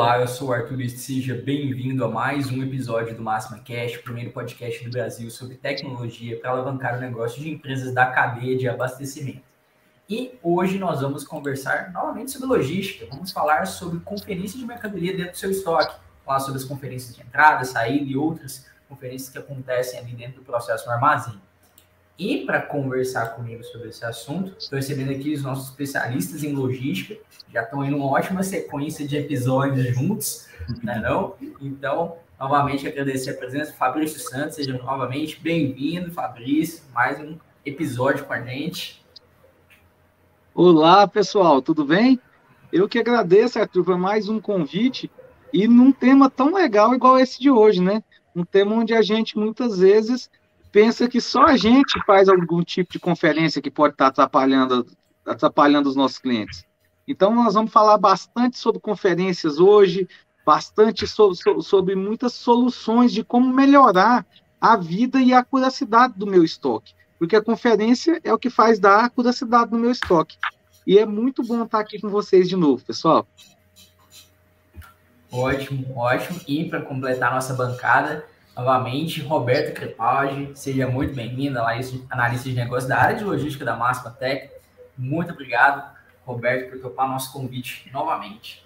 Olá, eu sou o Arthur e seja bem-vindo a mais um episódio do Máxima Cash, o primeiro podcast do Brasil sobre tecnologia para alavancar o negócio de empresas da cadeia de abastecimento. E hoje nós vamos conversar novamente sobre logística. Vamos falar sobre conferência de mercadoria dentro do seu estoque, falar sobre as conferências de entrada, saída e outras conferências que acontecem ali dentro do processo no armazém. E para conversar comigo sobre esse assunto, estou recebendo aqui os nossos especialistas em logística, já estão em uma ótima sequência de episódios juntos, né não? Então, novamente agradecer a presença do Fabrício Santos, seja novamente bem-vindo, Fabrício, mais um episódio com a gente. Olá, pessoal, tudo bem? Eu que agradeço, Arthur, por mais um convite e num tema tão legal igual esse de hoje, né? Um tema onde a gente muitas vezes pensa que só a gente faz algum tipo de conferência que pode estar atrapalhando, atrapalhando os nossos clientes. Então, nós vamos falar bastante sobre conferências hoje, bastante sobre, sobre muitas soluções de como melhorar a vida e a curacidade do meu estoque. Porque a conferência é o que faz dar a curacidade no meu estoque. E é muito bom estar aqui com vocês de novo, pessoal. Ótimo, ótimo. E para completar nossa bancada, Novamente, Roberto Crepaldi, seja muito bem-vindo, analista de negócios da área de logística da Máxima Tech. Muito obrigado, Roberto, por topar nosso convite novamente.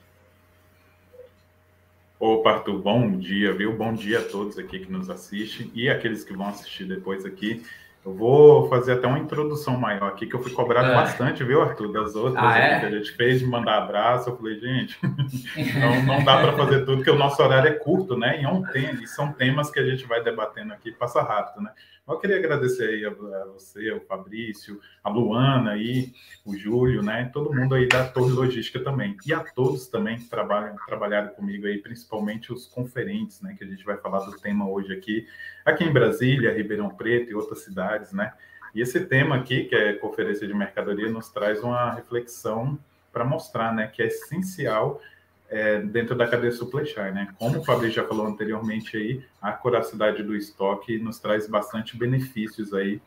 Opa, Arthur, bom dia, viu? Bom dia a todos aqui que nos assistem e aqueles que vão assistir depois aqui. Eu vou fazer até uma introdução maior aqui, que eu fui cobrado é. bastante, viu, Arthur, das outras ah, é? que a gente fez, de mandar abraço. Eu falei, gente, não, não dá para fazer tudo, porque o nosso horário é curto, né? E, é um e são temas que a gente vai debatendo aqui, passa rápido, né? Eu queria agradecer aí a, você, o Fabrício, a Luana aí, o Júlio, né? Todo mundo aí da Torre Logística também. E a todos também que trabalham, trabalharam comigo aí, principalmente os conferentes, né? Que a gente vai falar do tema hoje aqui, aqui em Brasília, Ribeirão Preto e outras cidades, né? E esse tema aqui, que é conferência de mercadoria, nos traz uma reflexão para mostrar, né, que é essencial é, dentro da cadeia supply chain, né? Como o Fabrício já falou anteriormente aí, a curacidade do estoque nos traz bastante benefícios aí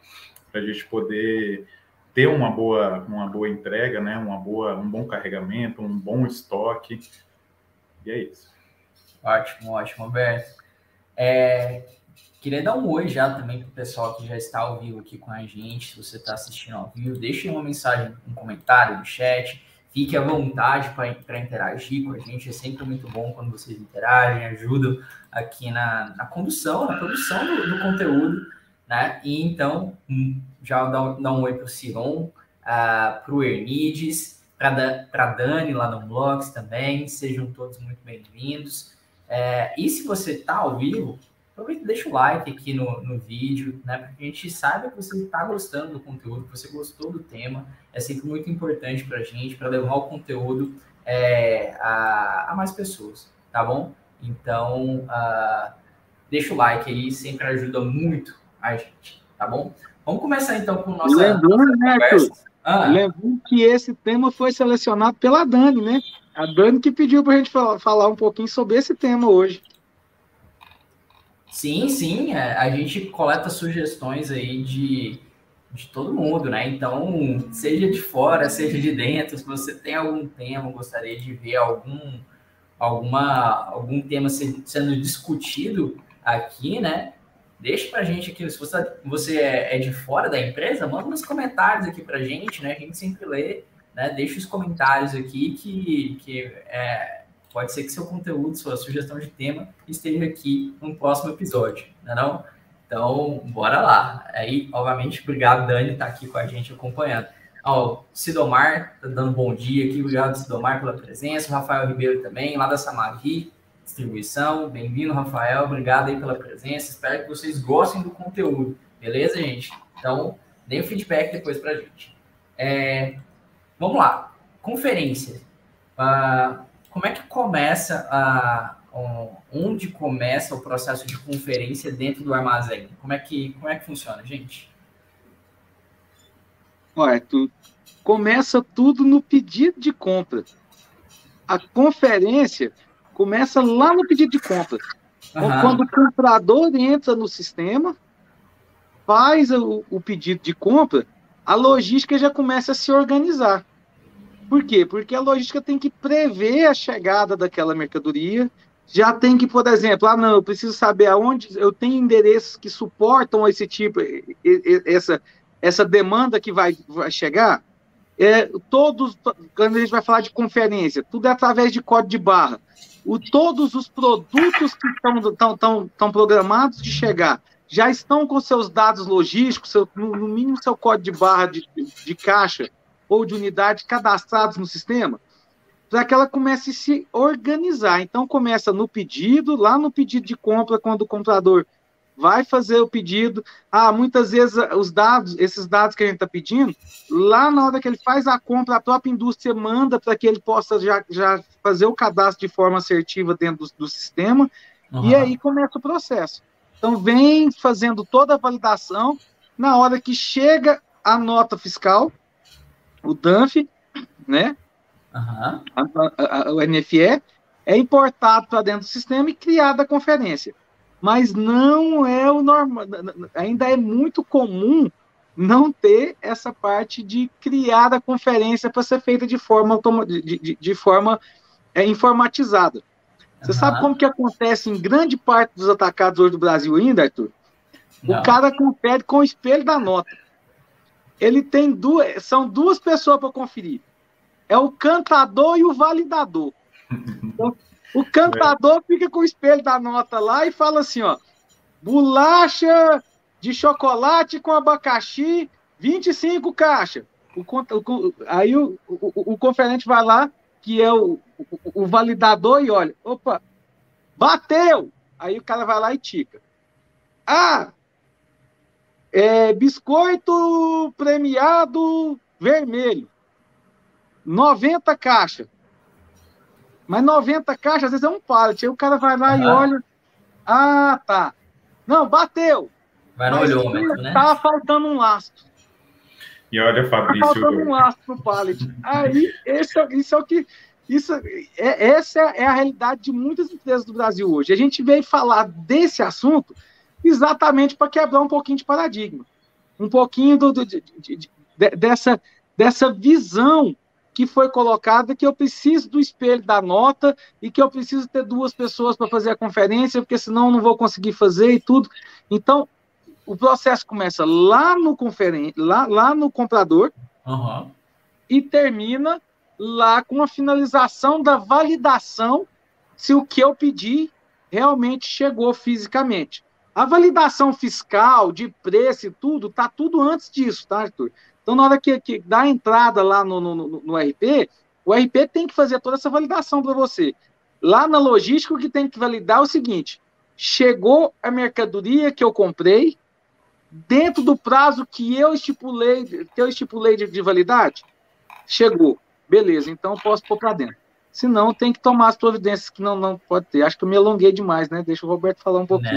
para a gente poder ter uma boa, uma boa entrega, né? Uma boa, um bom carregamento, um bom estoque. E é isso. Ótimo, ótimo, Roberto. É, queria dar um oi já também para o pessoal que já está ao vivo aqui com a gente. Se você está assistindo ao vivo, deixe uma mensagem, um comentário no chat Fique à vontade para interagir com a gente. É sempre muito bom quando vocês interagem, ajudam aqui na, na condução, na produção do, do conteúdo. Né? E então, hum, já dá, dá um oi para o Ciron, uh, para o Ernides, para a Dani lá no Blogs também. Sejam todos muito bem-vindos. É, e se você está ao vivo, aproveita deixa o like aqui no, no vídeo, né? Para que a gente saiba que você está gostando do conteúdo, que você gostou do tema. É sempre muito importante para a gente, para levar o conteúdo é, a, a, mais pessoas, tá bom? Então, uh, deixa o like aí, sempre ajuda muito a gente, tá bom? Vamos começar então com o nosso. Lembrando? Ah. Lembrando que esse tema foi selecionado pela Dani, né? A Dani que pediu para a gente falar um pouquinho sobre esse tema hoje. Sim, sim, é, a gente coleta sugestões aí de, de todo mundo, né? Então, seja de fora, seja de dentro, se você tem algum tema, gostaria de ver algum, alguma, algum tema sendo discutido aqui, né? Deixa pra gente aqui, se você, você é, é de fora da empresa, manda nos comentários aqui pra gente, né? A gente sempre lê, né? Deixa os comentários aqui que, que é, Pode ser que seu conteúdo, sua sugestão de tema esteja aqui no próximo episódio, não é não? Então, bora lá. Aí, obviamente, obrigado, Dani, estar tá aqui com a gente acompanhando. Ó, Sidomar tá dando bom dia aqui, obrigado, Sidomar, pela presença. O Rafael Ribeiro também, lá da Samavi Distribuição. Bem-vindo, Rafael. Obrigado aí pela presença. Espero que vocês gostem do conteúdo, beleza, gente? Então, um feedback depois pra gente. É, vamos lá. Conferência. Uh, como é que começa a onde começa o processo de conferência dentro do armazém? Como é que como é que funciona, gente? Olha, tu começa tudo no pedido de compra. A conferência começa lá no pedido de compra. Uhum. Quando o comprador entra no sistema, faz o, o pedido de compra, a logística já começa a se organizar. Por quê? Porque a logística tem que prever a chegada daquela mercadoria, já tem que, por exemplo, ah, não, eu preciso saber aonde eu tenho endereços que suportam esse tipo, essa, essa demanda que vai, vai chegar. É, todos, quando a gente vai falar de conferência, tudo é através de código de barra. O, todos os produtos que estão programados de chegar já estão com seus dados logísticos, seu, no, mínimo seu código de barra de, de caixa ou de unidade cadastrados no sistema, para que ela comece a se organizar. Então, começa no pedido, lá no pedido de compra, quando o comprador vai fazer o pedido. Ah, muitas vezes os dados, esses dados que a gente está pedindo, lá na hora que ele faz a compra, a própria indústria manda para que ele possa já, já fazer o cadastro de forma assertiva dentro do, do sistema, uhum. e aí começa o processo. Então, vem fazendo toda a validação. Na hora que chega a nota fiscal, o DANF, né? Uhum. A, a, a, o NFE, é importado para dentro do sistema e criada a conferência. Mas não é o normal, ainda é muito comum não ter essa parte de criar a conferência para ser feita de forma, de, de, de forma é, informatizada. Você uhum. sabe como que acontece em grande parte dos atacados hoje do Brasil ainda, Arthur? Não. O cara confere com o espelho da nota. Ele tem duas, são duas pessoas para conferir. É o cantador e o validador. Então, o cantador fica com o espelho da nota lá e fala assim, ó, bolacha de chocolate com abacaxi, 25 caixas. O, o, aí o, o, o conferente vai lá, que é o, o, validador, e olha, opa, bateu! Aí o cara vai lá e tica. Ah, é, biscoito premiado vermelho. 90 caixas. Mas 90 caixas, às vezes é um pallet. Aí o cara vai lá uhum. e olha. Ah, tá. Não, bateu. Vai no olhômetro, né? Tava faltando um lastro. E olha, Fabrício. Tava faltando um lastro pro pallet. Aí, esse, é isso é o que. Isso, é, essa é a realidade de muitas empresas do Brasil hoje. A gente veio falar desse assunto exatamente para quebrar um pouquinho de paradigma. Um pouquinho do, do de, de, de, dessa, dessa visão que foi colocada que eu preciso do espelho da nota e que eu preciso ter duas pessoas para fazer a conferência, porque senão não vou conseguir fazer e tudo. Então, o processo começa lá no conferen lá, lá no comprador uhum. e termina lá com a finalização da validação se o que eu pedi realmente chegou fisicamente. A validação fiscal, de preço e tudo, tá tudo antes disso, tá, Arthur? Então, na hora que, que dá a entrada lá no, no, no, RP, o RP tem que fazer toda essa validação para você. Lá na logística, o que tem que validar é o seguinte: chegou a mercadoria que eu comprei dentro do prazo que eu estipulei, que eu estipulei de, de validade? Chegou. Beleza, então posso pôr para dentro. Se não, tem que tomar as providências que não, não pode ter. Acho que eu me alonguei demais, né? Deixa o Roberto falar um pouquinho.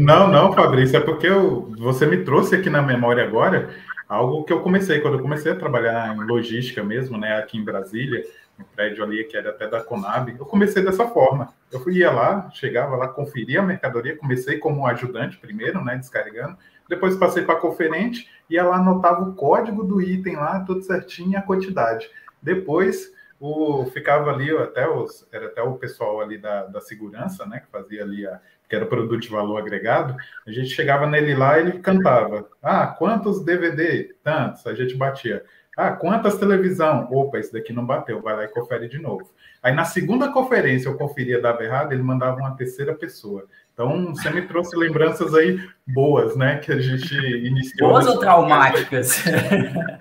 Não, não, Fabrício, é porque eu, você me trouxe aqui na memória agora algo que eu comecei, quando eu comecei a trabalhar em logística mesmo, né, aqui em Brasília, no prédio ali que era até da Conab, eu comecei dessa forma. Eu fui, ia lá, chegava lá, conferia a mercadoria, comecei como ajudante primeiro, né, descarregando, depois passei para conferente, ia lá, anotava o código do item lá, tudo certinho, a quantidade. Depois, o, ficava ali, até os, era até o pessoal ali da, da segurança, né, que fazia ali a, que era produto de valor agregado, a gente chegava nele lá e ele cantava. Ah, quantos DVD? Tantos. A gente batia. Ah, quantas televisão? Opa, esse daqui não bateu, vai lá e confere de novo. Aí na segunda conferência eu conferia, dava errado, ele mandava uma terceira pessoa. Então você me trouxe lembranças aí boas, né? Que a gente iniciou. Boas ou traumáticas?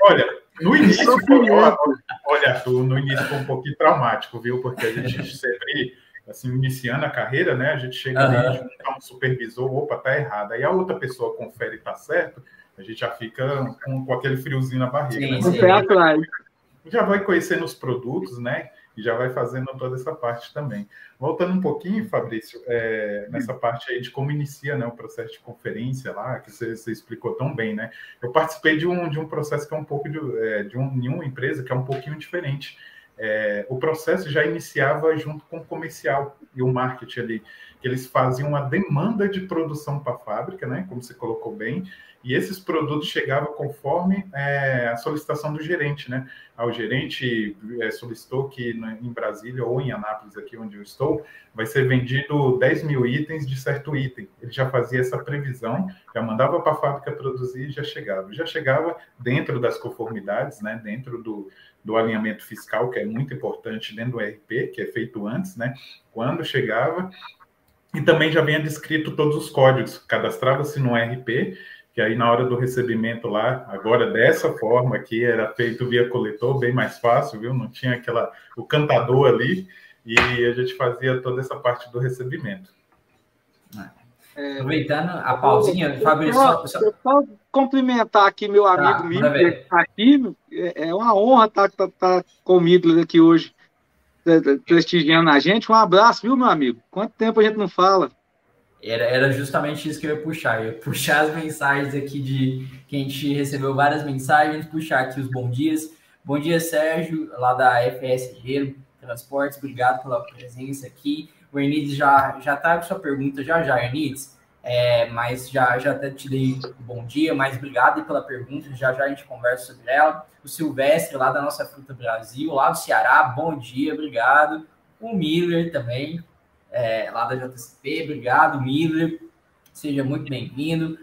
Olha, no início foi, olha, no início foi um pouquinho traumático, viu? Porque a gente sempre assim, iniciando a carreira, né? A gente chega uhum. ali, juntar um supervisor, opa, tá errado. Aí a outra pessoa confere e tá certo, a gente já fica com, com aquele friozinho na barriga. Sim, né? sim. atrás. Já vai conhecendo os produtos, né? E já vai fazendo toda essa parte também. Voltando um pouquinho, Fabrício, é, nessa parte aí de como inicia né, o processo de conferência lá, que você, você, explicou tão bem, né? Eu participei de um, de um processo que é um pouco de, é, de, um, de uma empresa que é um pouquinho diferente é, o processo já iniciava junto com o comercial e o marketing ali, que eles faziam uma demanda de produção para a fábrica, né? Como você colocou bem, e esses produtos chegavam conforme é, a solicitação do gerente, né? Ah, o gerente é, solicitou que em Brasília ou em Anápolis, aqui onde eu estou, vai ser vendido 10 mil itens de certo item. Ele já fazia essa previsão, já mandava para a fábrica produzir e já chegava. Já chegava dentro das conformidades, né? Dentro do, do alinhamento fiscal, que é muito importante dentro do RP, que é feito antes, né? Quando chegava, e também já vinha descrito todos os códigos, cadastrava-se no RP que aí na hora do recebimento lá, agora dessa forma aqui, era feito via coletor, bem mais fácil, viu? Não tinha aquela o cantador ali, e a gente fazia toda essa parte do recebimento. É, Aproveitando a pausinha, Fabrício. Só, só... só cumprimentar aqui meu tá, amigo tá, Midler, está aqui. É, é uma honra estar, estar, estar com o Midler aqui hoje, prestigiando a gente. Um abraço, viu, meu amigo? Quanto tempo a gente não fala? Era, era justamente isso que eu ia puxar. Eu ia puxar as mensagens aqui de que a gente recebeu várias mensagens, puxar aqui os bom dias. Bom dia, Sérgio, lá da FSG Transportes, obrigado pela presença aqui. O Enides já, já tá com sua pergunta já já, Enides, é, mas já, já até te dei bom dia, mas obrigado pela pergunta, já já a gente conversa sobre ela. O Silvestre, lá da Nossa Fruta Brasil, lá do Ceará, bom dia, obrigado. O Miller também, é, lá da JCP. Obrigado, Miller. Seja muito bem-vindo.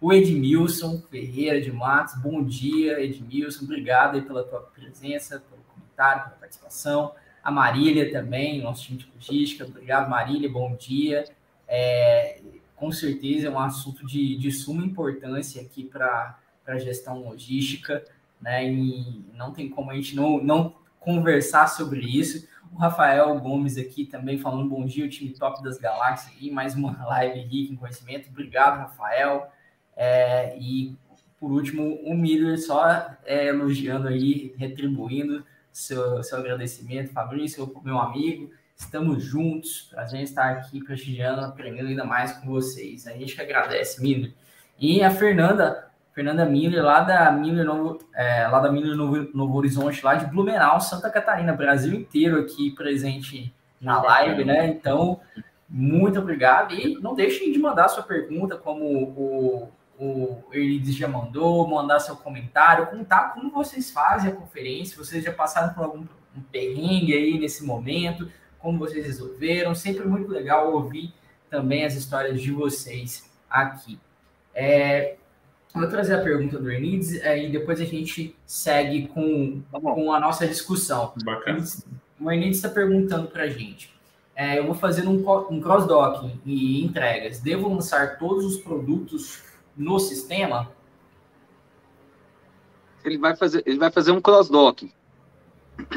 O Edmilson Ferreira de Matos, bom dia, Edmilson. Obrigado pela tua presença, pelo comentário, pela participação. A Marília também, nosso time de logística. Obrigado, Marília, bom dia. É, com certeza é um assunto de, de suma importância aqui para a gestão logística, né? E não tem como a gente não, não conversar sobre isso. O Rafael Gomes aqui também falando bom dia, o time top das galáxias e mais uma live rica em conhecimento. Obrigado, Rafael. É, e por último, o Miller só é, elogiando aí, retribuindo seu, seu agradecimento. Fabrício, meu amigo, estamos juntos. A gente estar aqui prestigiando, aprendendo ainda mais com vocês. A gente que agradece, Miller. E a Fernanda Fernanda Miller, lá da Miller Novo, é, lá da Miller Novo, Novo, Horizonte, lá de Blumenau, Santa Catarina, Brasil inteiro aqui presente na live, né? Então, muito obrigado. E não deixem de mandar sua pergunta, como o, o Erlides já mandou, mandar seu comentário, contar como vocês fazem a conferência, vocês já passaram por algum um perrengue aí nesse momento, como vocês resolveram. Sempre muito legal ouvir também as histórias de vocês aqui. É, Vou trazer a pergunta do Enides é, e depois a gente segue com, tá com a nossa discussão. Bacana. O Enides está perguntando para a gente. É, eu vou fazer um, um cross-docking e entregas. Devo lançar todos os produtos no sistema? Ele vai fazer, ele vai fazer um cross-docking.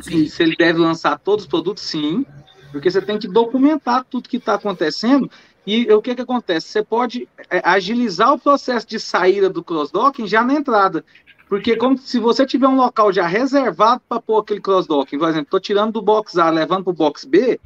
Se ele deve lançar todos os produtos, sim. Porque você tem que documentar tudo que está acontecendo e o que, que acontece? Você pode é, agilizar o processo de saída do cross-docking já na entrada. Porque como se você tiver um local já reservado para pôr aquele cross-docking, por exemplo, estou tirando do box A, levando para o box B,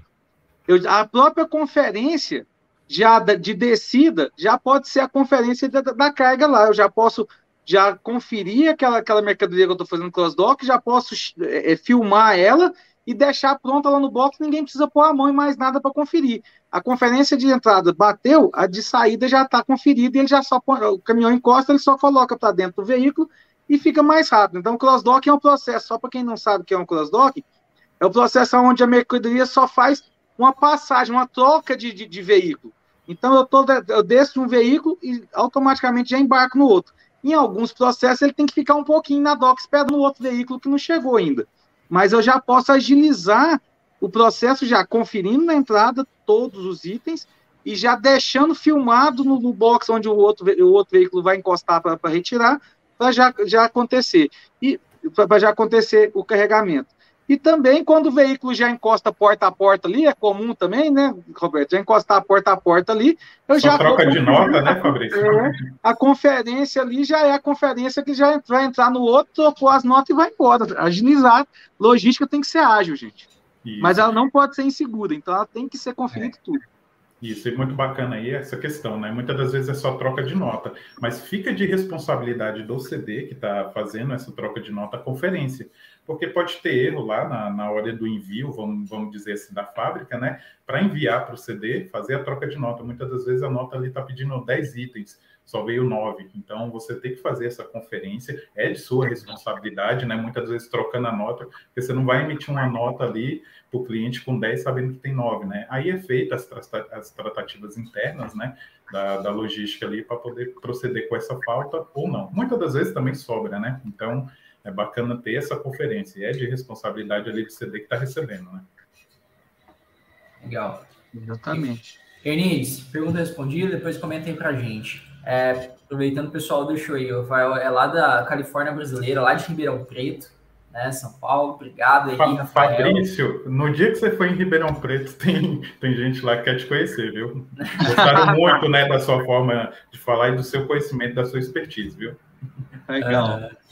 eu, a própria conferência já de descida já pode ser a conferência da, da carga lá. Eu já posso já conferir aquela, aquela mercadoria que eu estou fazendo cross-dock, já posso é, é, filmar ela e deixar pronta lá no box, ninguém precisa pôr a mão em mais nada para conferir. A conferência de entrada bateu, a de saída já está conferida, e ele já só o caminhão encosta, ele só coloca para dentro do veículo e fica mais rápido. Então, o cross-dock é um processo, só para quem não sabe o que é um cross-dock, é o processo onde a mercadoria só faz uma passagem, uma troca de, de, de veículo. Então, eu, tô, eu desço de um veículo e automaticamente já embarco no outro. Em alguns processos, ele tem que ficar um pouquinho na dock esperando no outro veículo que não chegou ainda mas eu já posso agilizar o processo já conferindo na entrada todos os itens e já deixando filmado no, no box onde o outro, o outro veículo vai encostar para retirar, para já, já acontecer. E para já acontecer o carregamento. E também quando o veículo já encosta porta a porta ali, é comum também, né, Roberto? Já encostar porta a porta ali, eu Só já. troca de nota, né, Fabrício? É, a conferência ali já é a conferência que já vai entrar no outro, trocou as notas e vai embora. Agilizar. Logística tem que ser ágil, gente. Isso. Mas ela não pode ser insegura, então ela tem que ser conferido é. tudo. Isso, é muito bacana aí essa questão, né? Muitas das vezes é só troca de nota, mas fica de responsabilidade do CD que está fazendo essa troca de nota a conferência, porque pode ter erro lá na, na hora do envio, vamos, vamos dizer assim, da fábrica, né? Para enviar para o CD, fazer a troca de nota. Muitas das vezes a nota ali está pedindo 10 itens, só veio 9. Então você tem que fazer essa conferência, é de sua responsabilidade, né? Muitas vezes trocando a nota, porque você não vai emitir uma nota ali para o cliente com 10 sabendo que tem 9, né? Aí é feita as, as tratativas internas, né? Da, da logística ali para poder proceder com essa falta ou não. Muitas das vezes também sobra, né? Então é bacana ter essa conferência. É de responsabilidade ali do CD que está recebendo, né? Legal. Exatamente. Ernides, pergunta respondida, depois comentem para a gente. É, aproveitando o pessoal do show aí, o Rafael é lá da Califórnia brasileira, lá de Ribeirão Preto, né? São Paulo. Obrigado aí, Rafael. Fabrício, no dia que você foi em Ribeirão Preto, tem, tem gente lá que quer te conhecer, viu? Gostaram muito, né, da sua forma de falar e do seu conhecimento, da sua expertise, viu? Legal. Uh,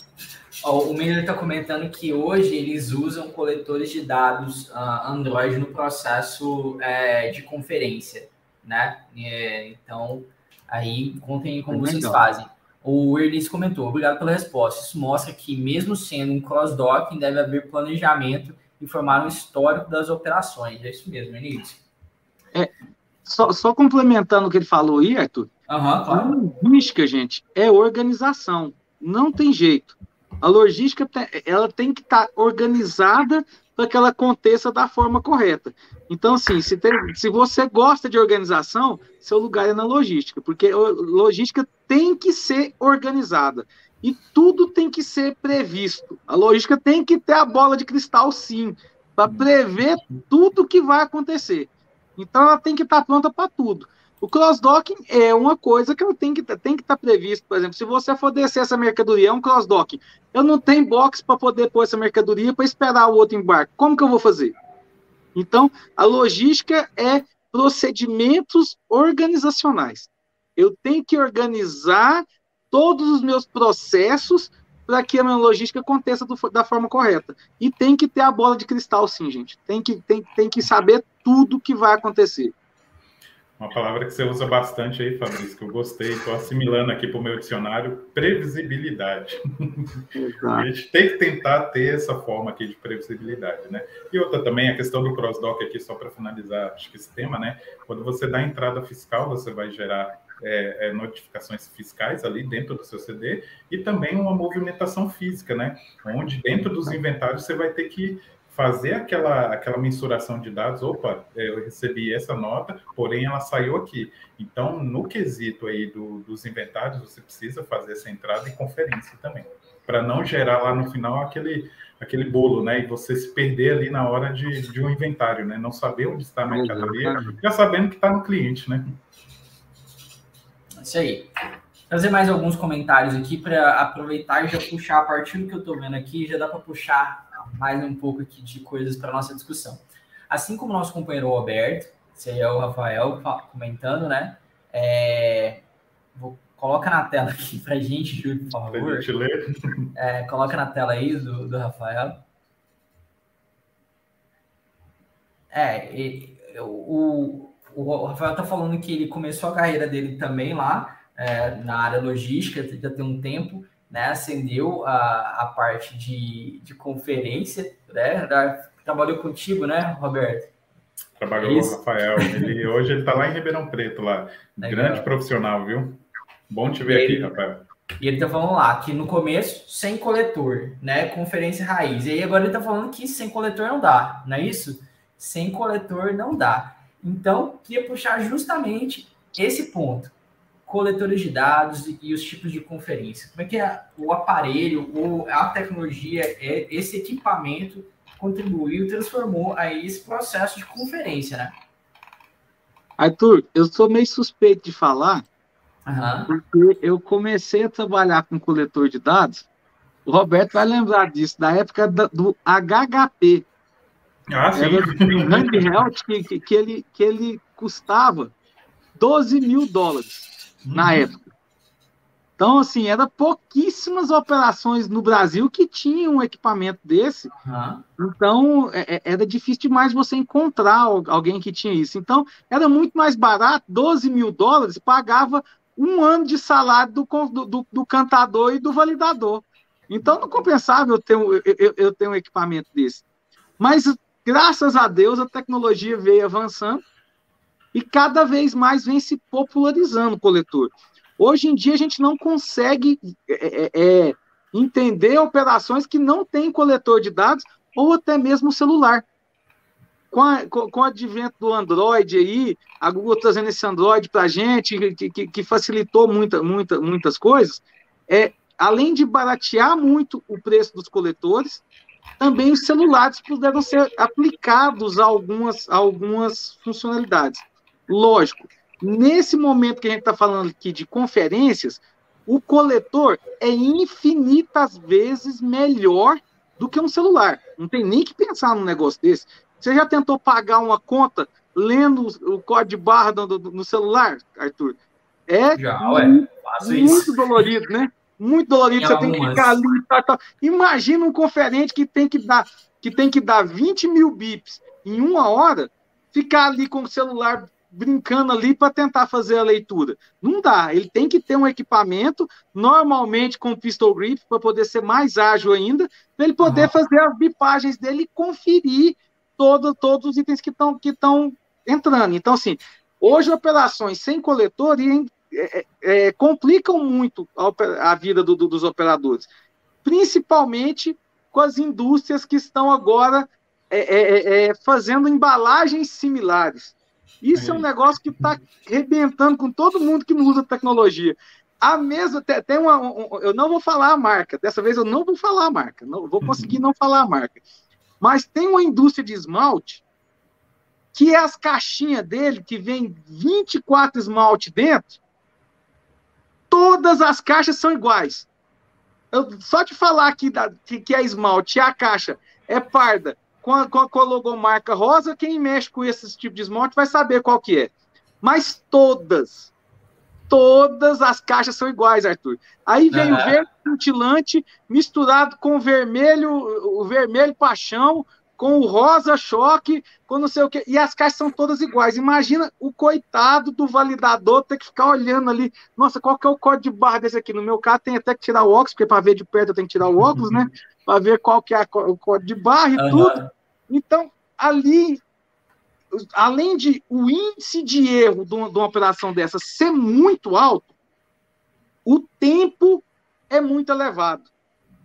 o Miller está comentando que hoje eles usam coletores de dados uh, Android no processo é, de conferência, né? É, então, aí contem como é vocês fazem. O Ernest comentou, obrigado pela resposta. Isso mostra que, mesmo sendo um cross-docking, deve haver planejamento e formar um histórico das operações. É isso mesmo, Ernest? É, só, só, complementando o que ele falou aí, Arthur, uhum, claro. a logística, gente, é organização. Não tem jeito. A logística ela tem que estar tá organizada para que ela aconteça da forma correta. Então, assim, se, tem, se você gosta de organização, seu lugar é na logística, porque logística tem que ser organizada. E tudo tem que ser previsto. A logística tem que ter a bola de cristal, sim, para prever tudo que vai acontecer. Então, ela tem que estar tá pronta para tudo. O cross-docking é uma coisa que tem que tem que estar tá previsto. Por exemplo, se você for descer essa mercadoria, é um cross-docking. Eu não tenho box para poder pôr essa mercadoria para esperar o outro embarque. Como que eu vou fazer? Então, a logística é procedimentos organizacionais. Eu tenho que organizar todos os meus processos para que a minha logística aconteça do, da forma correta. E tem que ter a bola de cristal, sim, gente. Tem que, tem, tem que saber tudo que vai acontecer. Uma palavra que você usa bastante aí, Fabrício, que eu gostei, estou assimilando aqui para o meu dicionário, previsibilidade. a gente tem que tentar ter essa forma aqui de previsibilidade, né? E outra também, a questão do cross-dock aqui, só para finalizar, acho que esse tema, né? Quando você dá entrada fiscal, você vai gerar é, é, notificações fiscais ali dentro do seu CD e também uma movimentação física, né? Onde dentro dos inventários você vai ter que fazer aquela, aquela mensuração de dados, opa, é, eu recebi essa nota, porém ela saiu aqui. Então, no quesito aí do, dos inventários, você precisa fazer essa entrada em conferência também, para não gerar lá no final aquele, aquele bolo, né? E você se perder ali na hora de, de um inventário, né? Não saber onde está a mercadoria, já sabendo que está no cliente, né? Isso aí. Trazer mais alguns comentários aqui para aproveitar e já puxar a partir do que eu estou vendo aqui, já dá para puxar mais um pouco aqui de coisas para nossa discussão. Assim como nosso companheiro Roberto, seria o Rafael comentando, né? É, vou, coloca na tela aqui para gente, Júlio, por favor. Gente ler. É, coloca na tela aí do, do Rafael. É, e, o, o Rafael está falando que ele começou a carreira dele também lá, é, na área logística, já tem um tempo, né, acendeu a, a parte de, de conferência, né, da, trabalhou contigo, né, Roberto? Trabalhou com o Rafael, ele, hoje ele está lá em Ribeirão Preto, lá, Legal. grande profissional, viu? Bom te ver aqui, Rafael. E ele tá falando lá que no começo, sem coletor, né? Conferência raiz. E aí agora ele tá falando que sem coletor não dá, não é isso? Sem coletor não dá. Então, queria puxar justamente esse ponto coletores de dados e os tipos de conferência. Como é que é o aparelho ou a tecnologia, é, esse equipamento contribuiu, transformou aí esse processo de conferência, né? Arthur, eu sou meio suspeito de falar, uhum. porque eu comecei a trabalhar com coletor de dados. O Roberto vai lembrar disso, da época do HHP. Ah, sim. Era um que, que, ele, que ele custava 12 mil dólares na uhum. época. Então, assim, era pouquíssimas operações no Brasil que tinham um equipamento desse. Uhum. Então, é, é, era difícil demais você encontrar alguém que tinha isso. Então, era muito mais barato, 12 mil dólares, pagava um ano de salário do, do, do cantador e do validador. Então não compensava eu ter, um, eu, eu ter um equipamento desse. Mas, graças a Deus, a tecnologia veio avançando e cada vez mais vem se popularizando o coletor. Hoje em dia a gente não consegue é, é, é entender operações que não têm coletor de dados ou até mesmo celular. Com, a, com o advento do Android aí, a Google trazendo esse Android para a gente, que, que, que, facilitou muita, muita, muitas coisas, é, além de baratear muito o preço dos coletores, também os celulares puderam ser aplicados a algumas, a algumas funcionalidades. Lógico, nesse momento que a gente está falando aqui de conferências, o coletor é infinitas vezes melhor do que um celular. Não tem nem que pensar num negócio desse. Você já tentou pagar uma conta lendo o código de barra do, do, no celular, Arthur? É já, muito, muito dolorido, né? Muito dolorido. Você tem que ficar ali. Tá, tá. Imagina um conferente que tem que dar que tem que dar 20 mil bips em uma hora, ficar ali com o celular brincando ali para tentar fazer a leitura. Não dá, ele tem que ter um equipamento, normalmente com pistol grip, para poder ser mais ágil ainda, para ele poder uhum. fazer as bipagens dele e conferir todo, todos os itens que estão que entrando. Então, assim, hoje operações sem coletor é, é, é, complicam muito a, a vida do, do, dos operadores, principalmente com as indústrias que estão agora é, é, é fazendo embalagens similares. Isso é, um negócio que está arrebentando com todo mundo que usa tecnologia. A mesma, tem uma, um, eu não vou falar a marca, dessa vez eu não vou falar a marca, não vou conseguir não falar a marca. Mas tem uma indústria de esmalte que é as caixinhas dele, que vem 24 esmalte dentro, todas as caixas são iguais. Eu, só te falar aqui da, que, que é esmalte e a caixa é parda com a, com a, com a logomarca rosa, quem mexe com esse tipo de esmalte vai saber qual que é. Mas todas, todas as caixas são iguais, Arthur. Aí vem uhum. o verde cintilante misturado com o vermelho, o vermelho paixão, com o rosa choque, com não sei o que, e as caixas são todas iguais. Imagina o coitado do validador ter que ficar olhando ali, nossa, qual que é o código de barra desse aqui? No meu caso tem até que tirar o óculos, porque para ver de perto eu tenho que tirar o óculos, né? Para ver qual que é o código de barra e uhum. tudo. Então, ali, além de o índice de erro de uma, de uma operação dessa ser muito alto, o tempo é muito elevado.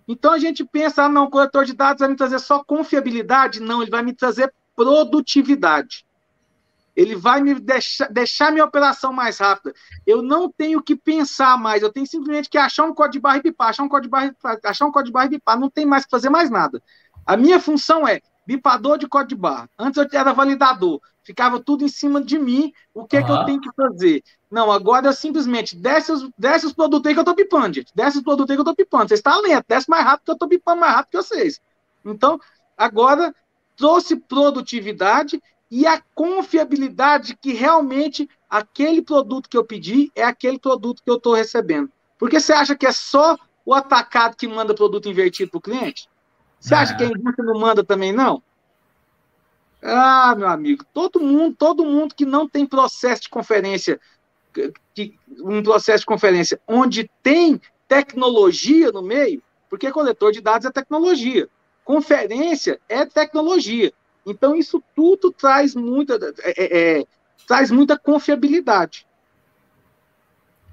Então a gente pensa, ah, não, o coletor de dados vai me trazer só confiabilidade? Não, ele vai me trazer produtividade. Ele vai me deixar, deixar minha operação mais rápida. Eu não tenho que pensar mais, eu tenho simplesmente que achar um código de barra e bipar, achar um código de barra, achar um código de barra e bipar, não tem mais que fazer mais nada. A minha função é bipador de código de barra. Antes eu era validador, ficava tudo em cima de mim, o que é que eu tenho que fazer? Não, agora eu simplesmente desce os, desce os produtos aí que eu tô pipando, gente. Desce os produtos aí que eu tô pipando. Vocês estão lento, desce mais rápido que eu tô pipando mais rápido que vocês. Então, agora trouxe produtividade e a confiabilidade que realmente aquele produto que eu pedi é aquele produto que eu estou recebendo. Porque você acha que é só o atacado que manda produto invertido para o cliente? Você acha é. que a indústria não manda também, não? Ah, meu amigo, todo mundo, todo mundo que não tem processo de conferência, que, um processo de conferência onde tem tecnologia no meio, porque coletor de dados é tecnologia, conferência é tecnologia. Então, isso tudo traz muita, é, é, é, traz muita confiabilidade.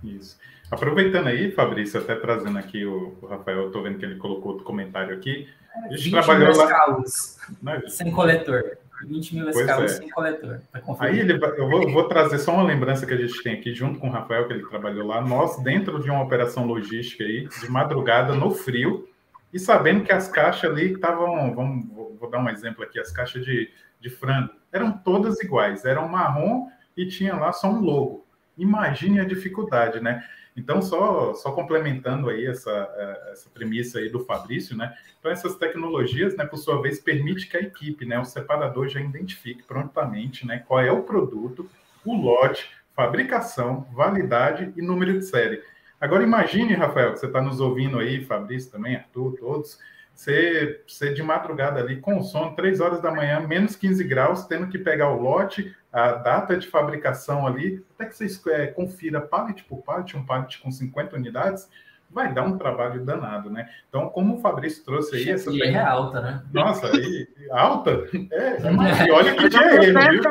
Isso. Aproveitando aí, Fabrício, até trazendo aqui o, o Rafael, estou vendo que ele colocou outro comentário aqui. A gente trabalhou lá. Escalas, né? sem coletor. 20 mil escalas é. sem coletor. Aí ele, eu vou, vou, trazer só uma lembrança que a gente tem aqui, junto com o Rafael, que ele trabalhou lá. Nós, dentro de uma operação logística aí, de madrugada, no frio, e sabendo que as caixas ali estavam. Vamos, vou dar um exemplo aqui: as caixas de, de frango eram todas iguais, eram marrom e tinha lá só um logo. Imagine a dificuldade, né? Então, só, só complementando aí essa, é, essa premissa aí do Fabrício, né? Então, essas tecnologias, né, por sua vez, permite que a equipe, né, o separador já identifique prontamente, né, qual é o produto, o lote, fabricação, validade e número de série. Agora, imagine, Rafael, que você está nos ouvindo aí, Fabrício também, Arthur, todos, você, você de madrugada ali com sono, 3 horas da manhã, menos 15 graus, tendo que pegar o lote, a data de fabricação ali, até que você é, confira pallet por pallet, um pallet com 50 unidades, vai dar um trabalho danado, né? Então, como o Fabrício trouxe aí... Essa é alta, né? Nossa, aí, alta? É, é, e olha que tinha ele, viu?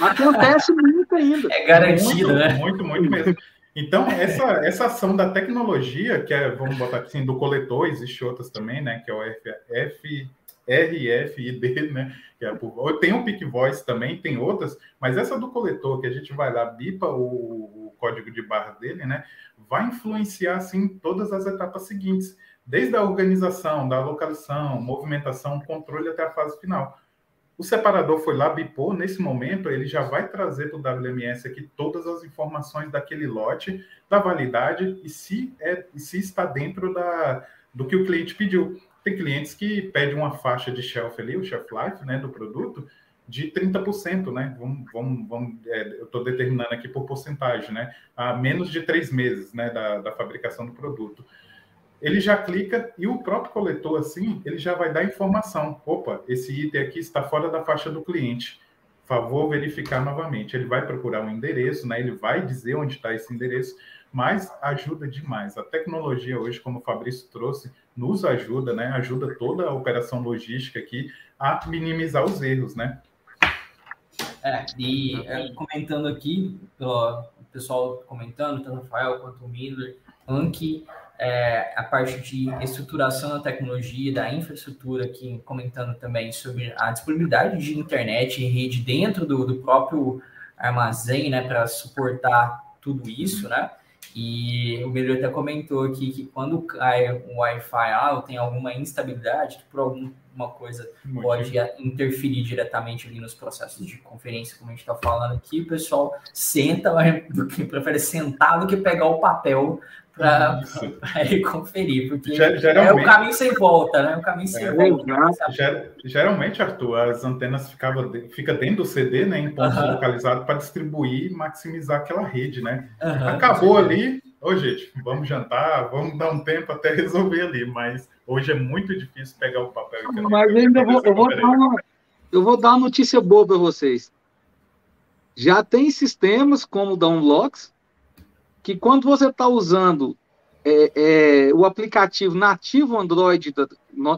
Acontece muito ainda. É garantido, muito, né? Muito, muito mesmo. Então, essa, essa ação da tecnologia, que é, vamos botar assim, do coletor, existe outras também, né? Que é o F, F, RFID, né? Que é por, tem o Pick Voice também, tem outras, mas essa do coletor, que a gente vai lá, bipa o, o código de barra dele, né? Vai influenciar, assim, todas as etapas seguintes, desde a organização, da localização, movimentação, controle até a fase final. O separador foi lá, bipou, nesse momento ele já vai trazer para o WMS aqui todas as informações daquele lote, da validade e se, é, se está dentro da, do que o cliente pediu. Tem clientes que pedem uma faixa de shelf ali, o shelf life, né, do produto, de 30%, né? Vamos, vamos, vamos é, eu estou determinando aqui por porcentagem, né? A menos de três meses, né, da, da fabricação do produto. Ele já clica e o próprio coletor, assim, ele já vai dar informação. Opa, esse item aqui está fora da faixa do cliente. Favor verificar novamente. Ele vai procurar um endereço, né? Ele vai dizer onde está esse endereço, mas ajuda demais. A tecnologia hoje, como o Fabrício trouxe, nos ajuda, né? Ajuda toda a operação logística aqui a minimizar os erros, né? É, e é, comentando aqui, pelo pessoal comentando, tanto o Rafael quanto o Miller, Anki, é, a parte de estruturação da tecnologia, da infraestrutura, aqui comentando também sobre a disponibilidade de internet e rede dentro do, do próprio armazém, né, para suportar tudo isso, né? E o Melhor até comentou aqui que quando cai o Wi-Fi ah, ou tem alguma instabilidade, por alguma coisa Muito pode interferir diretamente ali nos processos de conferência, como a gente está falando aqui, o pessoal senta, do que prefere sentar do que pegar o papel para conferir, porque é o caminho sem volta, né? O caminho sem é, volta. Geralmente, Arthur, as antenas ficavam fica dentro do CD, né? Em pontos uh -huh. localizados para distribuir e maximizar aquela rede, né? Uh -huh, Acabou ali, ô gente, vamos jantar, vamos dar um tempo até resolver ali, mas hoje é muito difícil pegar o papel e Mas ainda vou, eu, vou dar uma, eu vou dar uma notícia boa para vocês. Já tem sistemas como o Downlocks que quando você está usando é, é, o aplicativo nativo Android,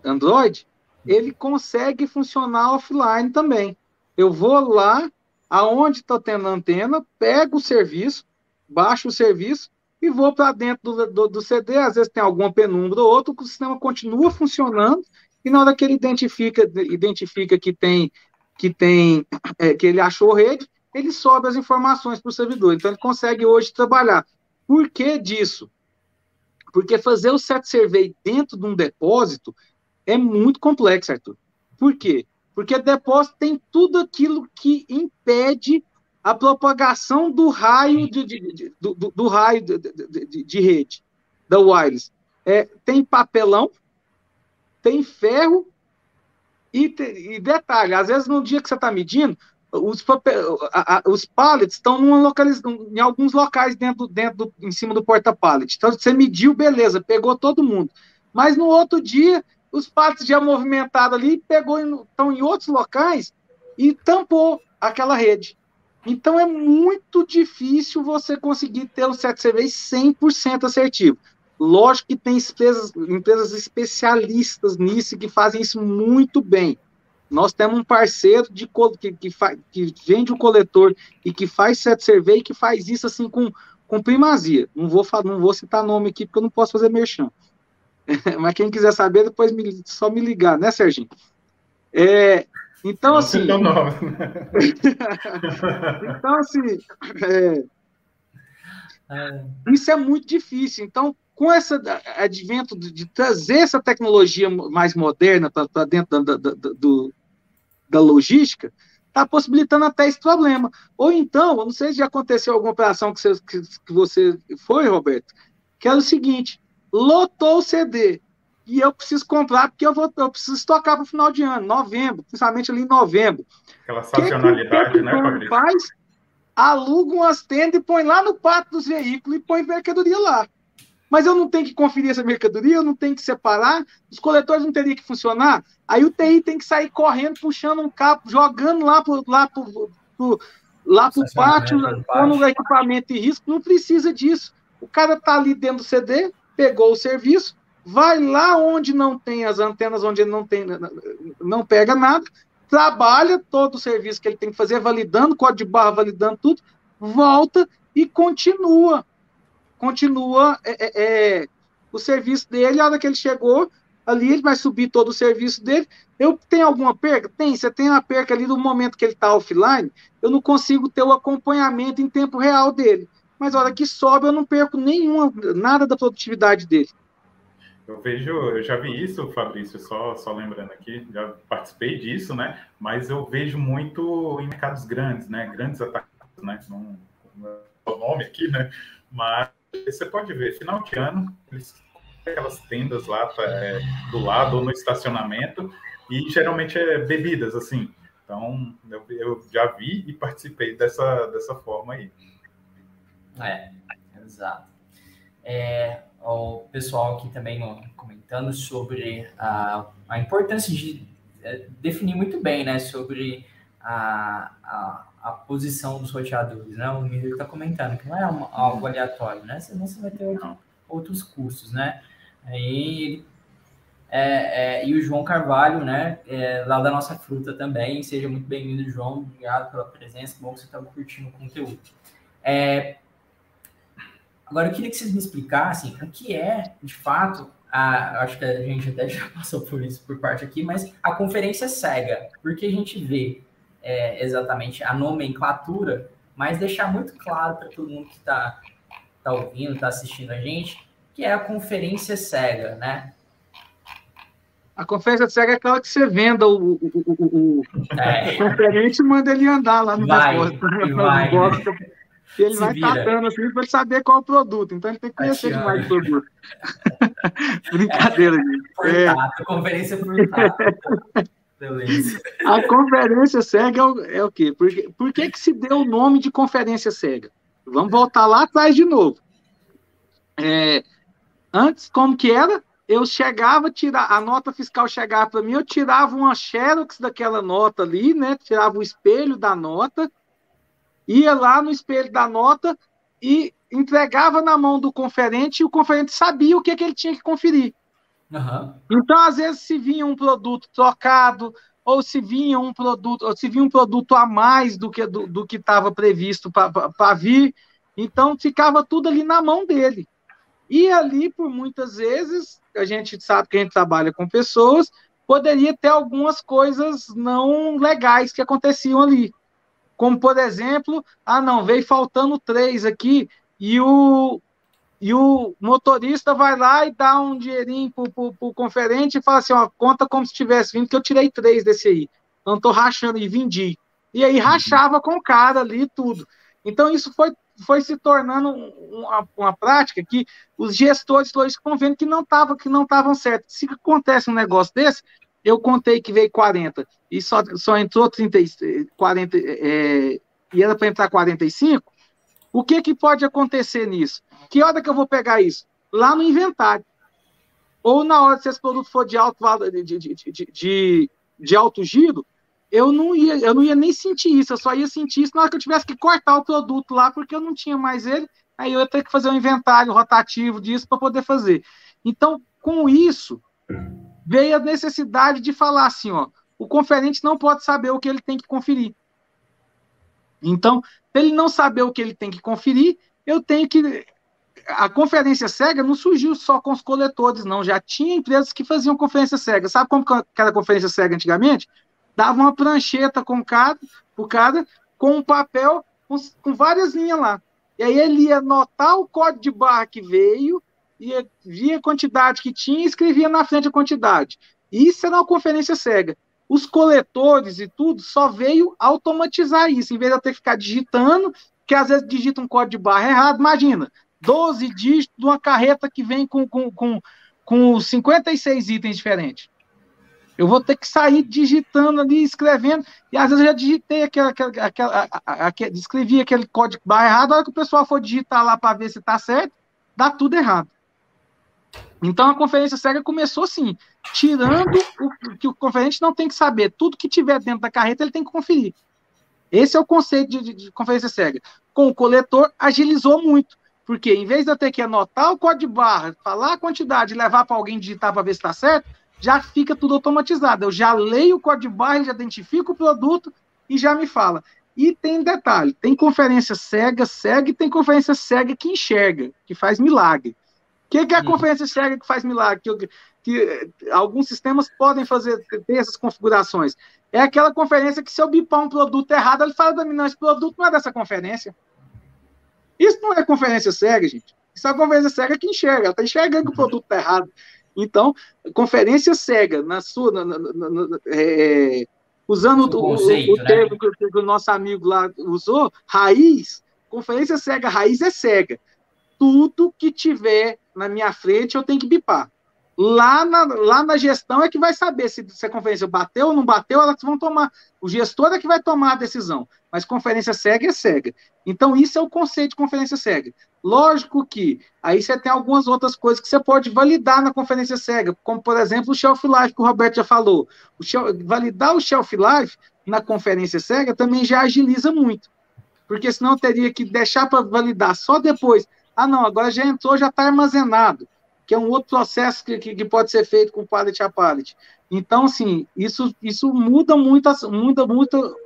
Android, ele consegue funcionar offline também. Eu vou lá, aonde está tendo antena, pego o serviço, baixo o serviço e vou para dentro do, do, do, CD. Às vezes tem alguma penumbra ou outra, o sistema continua funcionando e na hora que ele identifica, identifica que tem que tem é, que ele achou rede, ele sobe as informações para o servidor. Então ele consegue hoje trabalhar por que disso? Porque fazer o set survey dentro de um depósito é muito complexo, Arthur. Por quê? Porque depósito tem tudo aquilo que impede a propagação do raio de, de, de do, do, raio de, de, rede da wireless. É, tem papelão, tem ferro e, e detalhe, às vezes no dia que você está medindo, os, papel, a, a, os pallets estão localiz... em alguns locais dentro, dentro do, em cima do porta-pallet. Então, você mediu, beleza, pegou todo mundo. Mas no outro dia, os pallets já movimentaram ali, pegou estão em outros locais e tampou aquela rede. Então, é muito difícil você conseguir ter o CTCV 100% assertivo. Lógico que tem empresas, empresas especialistas nisso que fazem isso muito bem. Nós temos um parceiro de que, que, que vende o coletor e que faz set survey e que faz isso assim com, com primazia. Não vou, não vou citar nome aqui porque eu não posso fazer merchan. Mas quem quiser saber, depois me, só me ligar, né, Serginho? É, então, assim. então, assim. É, é, isso é muito difícil. Então, com esse advento de, de trazer essa tecnologia mais moderna para dentro da, da, do, da logística, está possibilitando até esse problema. Ou então, eu não sei se já aconteceu alguma operação que você, que, que você foi, Roberto, que era o seguinte: lotou o CD e eu preciso comprar porque eu, vou, eu preciso estocar para o final de ano, novembro, principalmente ali em novembro. Aquela sazonalidade, que, que, né, Fabrício? Faz, aluga umas tendas e põe lá no pátio dos veículos e põe mercadoria lá. Mas eu não tenho que conferir essa mercadoria, eu não tenho que separar, os coletores não teriam que funcionar. Aí o TI tem que sair correndo, puxando um cabo, jogando lá para lá pro, pro, lá pro pátio, pondo o equipamento em risco. Não precisa disso. O cara tá ali dentro do CD, pegou o serviço, vai lá onde não tem as antenas, onde não tem, não pega nada, trabalha todo o serviço que ele tem que fazer, validando código de barra, validando tudo, volta e continua. Continua é, é, é, o serviço dele, a hora que ele chegou, ali ele vai subir todo o serviço dele. Eu tenho alguma perca? Tem, você tem uma perca ali no momento que ele está offline, eu não consigo ter o acompanhamento em tempo real dele. Mas a hora que sobe, eu não perco nenhuma, nada da produtividade dele. Eu vejo, eu já vi isso, Fabrício, só, só lembrando aqui, já participei disso, né? Mas eu vejo muito em mercados grandes, né? Grandes ataques, né? Não, não é o nome aqui, né? Mas você pode ver, final de ano, eles aquelas tendas lá é, do lado ou no estacionamento e geralmente é bebidas assim. Então eu, eu já vi e participei dessa, dessa forma aí. É, exato. É, o pessoal aqui também comentando sobre a, a importância de é, definir muito bem, né, sobre a, a, a posição dos roteadores, né? O Miller está comentando que não é uma, algo aleatório, né? Senão você vai ter outro, outros custos, né? Aí é, é, e o João Carvalho, né? É, lá da nossa fruta também. Seja muito bem-vindo, João. Obrigado pela presença. Bom que você estava curtindo o conteúdo. É, Agora, eu queria que vocês me explicassem o que é, de fato, a, acho que a gente até já passou por isso por parte aqui, mas a conferência cega, porque a gente vê é, exatamente a nomenclatura, mas deixar muito claro para todo mundo que está tá ouvindo, está assistindo a gente, que é a conferência cega, né? A conferência cega é aquela que você venda o, o, o, o, é. o conferente e manda ele andar lá no vai, vai, e ele Se vai vira. tratando assim para saber qual é o produto. Então ele tem que conhecer demais o produto. Brincadeira, gente. Por é. tato, conferência por tato. A conferência cega é o, é o quê? Por, que, por que, que se deu o nome de conferência cega? Vamos voltar lá atrás de novo. É, antes, como que era? Eu chegava, tirar a nota fiscal chegava para mim, eu tirava uma xerox daquela nota ali, né? Tirava o espelho da nota, ia lá no espelho da nota e entregava na mão do conferente e o conferente sabia o que, que ele tinha que conferir. Uhum. Então, às vezes, se vinha um produto trocado, ou se vinha um produto, ou se vinha um produto a mais do que do, do que estava previsto para vir, então ficava tudo ali na mão dele. E ali, por muitas vezes, a gente sabe que a gente trabalha com pessoas, poderia ter algumas coisas não legais que aconteciam ali. Como, por exemplo, ah, não, veio faltando três aqui, e o, e o motorista vai lá e dá um dinheirinho pro, pro, pro conferente e fala assim, ó, conta como se tivesse vindo, que eu tirei três desse aí. Então, tô rachando e vendi. E aí rachava com o cara ali tudo. Então, isso foi, foi se tornando uma, uma prática que os gestores estão vendo que não estavam que não estavam certos. Se acontece um negócio desse, eu contei que veio 40 e só, só entrou 30, 40, é, e era para entrar 45, o que, que pode acontecer nisso? Que hora que eu vou pegar isso? Lá no inventário. Ou na hora, se esse produto for de alto, de, de, de, de, alto giro, eu não, ia, eu não ia nem sentir isso, eu só ia sentir isso na hora que eu tivesse que cortar o produto lá, porque eu não tinha mais ele, aí eu ia ter que fazer um inventário rotativo disso para poder fazer. Então, com isso, veio a necessidade de falar assim, ó, o conferente não pode saber o que ele tem que conferir. Então, se ele não saber o que ele tem que conferir, eu tenho que a conferência cega não surgiu só com os coletores, não. Já tinha empresas que faziam conferência cega. Sabe como que era conferência cega antigamente? Dava uma prancheta com cada, por cada, com um papel com, com várias linhas lá. E aí ele ia anotar o código de barra que veio, ia, via a quantidade que tinha e escrevia na frente a quantidade. Isso era uma conferência cega. Os coletores e tudo só veio automatizar isso, em vez de eu ter que ficar digitando, que às vezes digita um código de barra errado. Imagina, 12 dígitos de uma carreta que vem com, com, com, com 56 itens diferentes. Eu vou ter que sair digitando ali, escrevendo, e às vezes eu já digitei aquela, aquela, aquela, aquela escrevi aquele código barra errado, a hora que o pessoal for digitar lá para ver se está certo, dá tudo errado. Então a conferência cega começou assim, tirando o que o conferente não tem que saber, tudo que tiver dentro da carreta ele tem que conferir. Esse é o conceito de, de, de conferência cega. Com o coletor, agilizou muito. Porque em vez de eu ter que anotar o código de barra, falar a quantidade, levar para alguém digitar para ver se está certo, já fica tudo automatizado. Eu já leio o código de barra, já identifico o produto e já me fala. E tem detalhe, tem conferência cega, cega e tem conferência cega que enxerga, que faz milagre. O que, que é a uhum. conferência cega que faz milagre? Que, que, alguns sistemas podem fazer ter essas configurações. É aquela conferência que se eu bipar um produto errado, ele fala para mim, não, esse produto não é dessa conferência. Isso não é conferência cega, gente. Isso é uma conferência cega que enxerga, ela está enxergando que o produto está errado. Então, conferência cega, na sua, na, na, na, é, usando o, conceito, o, o né? termo que, que, o nosso amigo lá usou, raiz, conferência cega, raiz é cega. Tudo que tiver na minha frente eu tenho que bipar. Lá na, lá na gestão é que vai saber se, se a conferência bateu ou não bateu, elas vão tomar. O gestor é que vai tomar a decisão. Mas conferência cega é cega. Então, isso é o conceito de conferência cega. Lógico que aí você tem algumas outras coisas que você pode validar na conferência cega, como, por exemplo, o shelf life, que o Roberto já falou. O shelf, validar o shelf life na conferência cega também já agiliza muito. Porque senão teria que deixar para validar só depois. Ah, não, agora já entrou, já está armazenado que é um outro processo que, que, que, pode ser feito com pallet a pallet. Então, assim, isso, isso muda muito, muda muito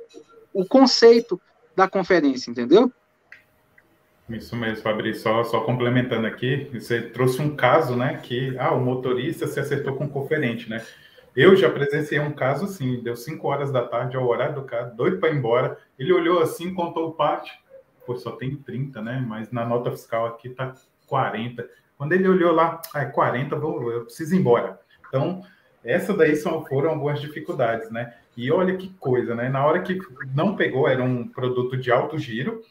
o conceito da conferência, entendeu? Isso mesmo, Fabrício. Só, só complementando aqui, você trouxe um caso, né, que ah, o motorista se acertou com o conferente, né? Eu já presenciei um caso assim, deu 5 horas da tarde ao horário do carro, doido para ir embora. Ele olhou assim, contou o pátio, pô, só tem 30, né? Mas na nota fiscal aqui tá 40. Quando ele olhou lá, ah, é 40, vou, eu preciso ir embora. Então, essa daí são, foram algumas dificuldades, né? E olha que coisa, né? Na hora que não pegou, era um produto de alto giro,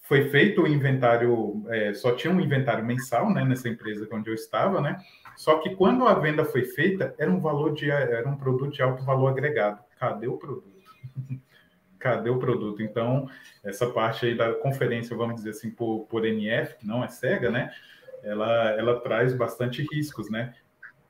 foi feito o inventário, é, só tinha um inventário mensal, né, nessa empresa onde eu estava, né? Só que quando a venda foi feita, era um valor de, era um produto de alto valor agregado. Cadê o produto? Cadê o produto? Então, essa parte aí da conferência, vamos dizer assim, por, por NF, que não é cega, né? ela, ela traz bastante riscos, né?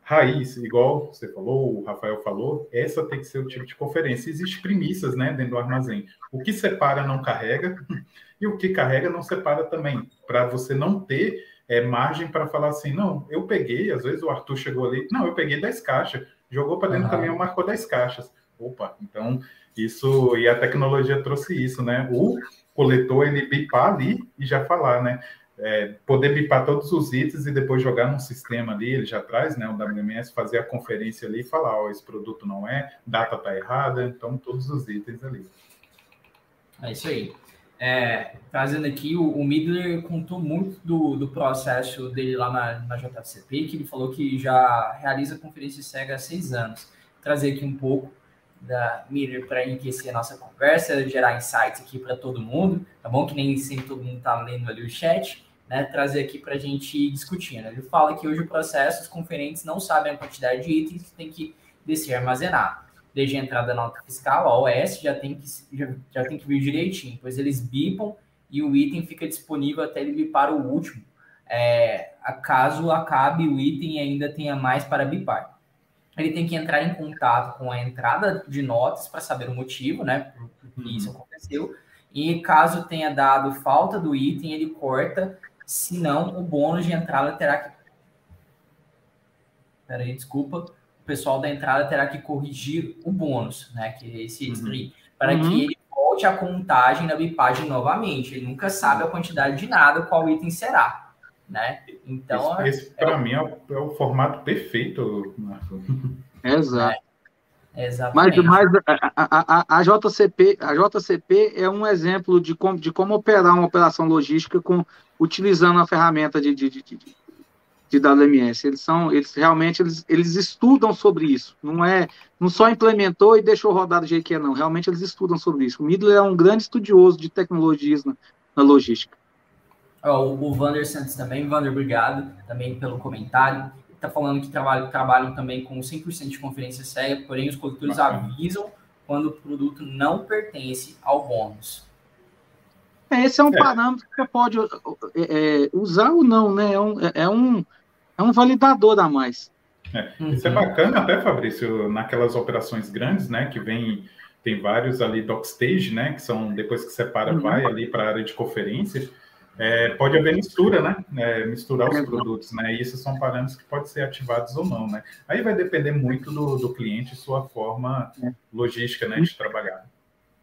Raiz, igual você falou, o Rafael falou, essa tem que ser o tipo de conferência. Existem premissas né, dentro do armazém. O que separa não carrega, e o que carrega não separa também, para você não ter é, margem para falar assim, não, eu peguei, às vezes o Arthur chegou ali, não, eu peguei 10 caixas, jogou para dentro uhum. do caminhão, marcou 10 caixas. Opa, então isso, e a tecnologia trouxe isso, né? O coletor, ele bipar ali e já falar, né? é, poder bipar todos os itens e depois jogar num sistema ali, ele já traz, né, o WMS, fazer a conferência ali e falar, ó, esse produto não é, data tá errada, então todos os itens ali. É isso aí. É, trazendo aqui, o, o Midler contou muito do, do processo dele lá na, na JCP, que ele falou que já realiza conferência cega há seis anos. Vou trazer aqui um pouco da Midler para enriquecer a nossa conversa, gerar insights aqui para todo mundo, tá bom? Que nem sempre todo mundo está lendo ali o chat né, trazer aqui para a gente ir discutindo. Ele fala que hoje o processo, os conferentes não sabem a quantidade de itens que tem que descer armazenar. Desde a entrada da nota fiscal, a OS já tem que, já, já tem que vir direitinho, pois eles bipam e o item fica disponível até ele bipar o último, é, caso acabe o item e ainda tenha mais para bipar. Ele tem que entrar em contato com a entrada de notas para saber o motivo, né, por que isso aconteceu, e caso tenha dado falta do item, ele corta senão o bônus de entrada terá que. Peraí, desculpa. O pessoal da entrada terá que corrigir o bônus, né? Que é esse uhum. para uhum. que ele volte a contagem da bipagem novamente. Ele nunca sabe a quantidade de nada, qual item será. Né? Então, esse, esse é, para é, mim é o, é o, formato perfeito, Marco. Exato. É, exatamente. Mas, mas a, a, a, JCP, a JCP é um exemplo de como, de como operar uma operação logística com utilizando a ferramenta de, de, de, de WMS. Eles são, eles realmente eles, eles estudam sobre isso. Não é, não só implementou e deixou rodar do jeito que é, não. Realmente eles estudam sobre isso. O Midler é um grande estudioso de tecnologias na, na logística. O Vander Santos também, Vander, obrigado também pelo comentário. Está falando que trabalham, trabalham também com 100% de conferência cega, porém os coletores avisam quando o produto não pertence ao bônus. É, esse é um é. parâmetro que você pode é, é, usar ou não, né? É um, é, é, um, é um validador a mais. É, isso é uhum. bacana até, Fabrício, naquelas operações grandes, né? Que vem, tem vários ali dockstage, né? Que são, depois que separa, uhum. vai ali para a área de conferência. É, pode haver mistura, né? É, misturar os produtos, né? E esses são parâmetros que podem ser ativados ou não, né? Aí vai depender muito do, do cliente e sua forma é. logística, né, de trabalhar.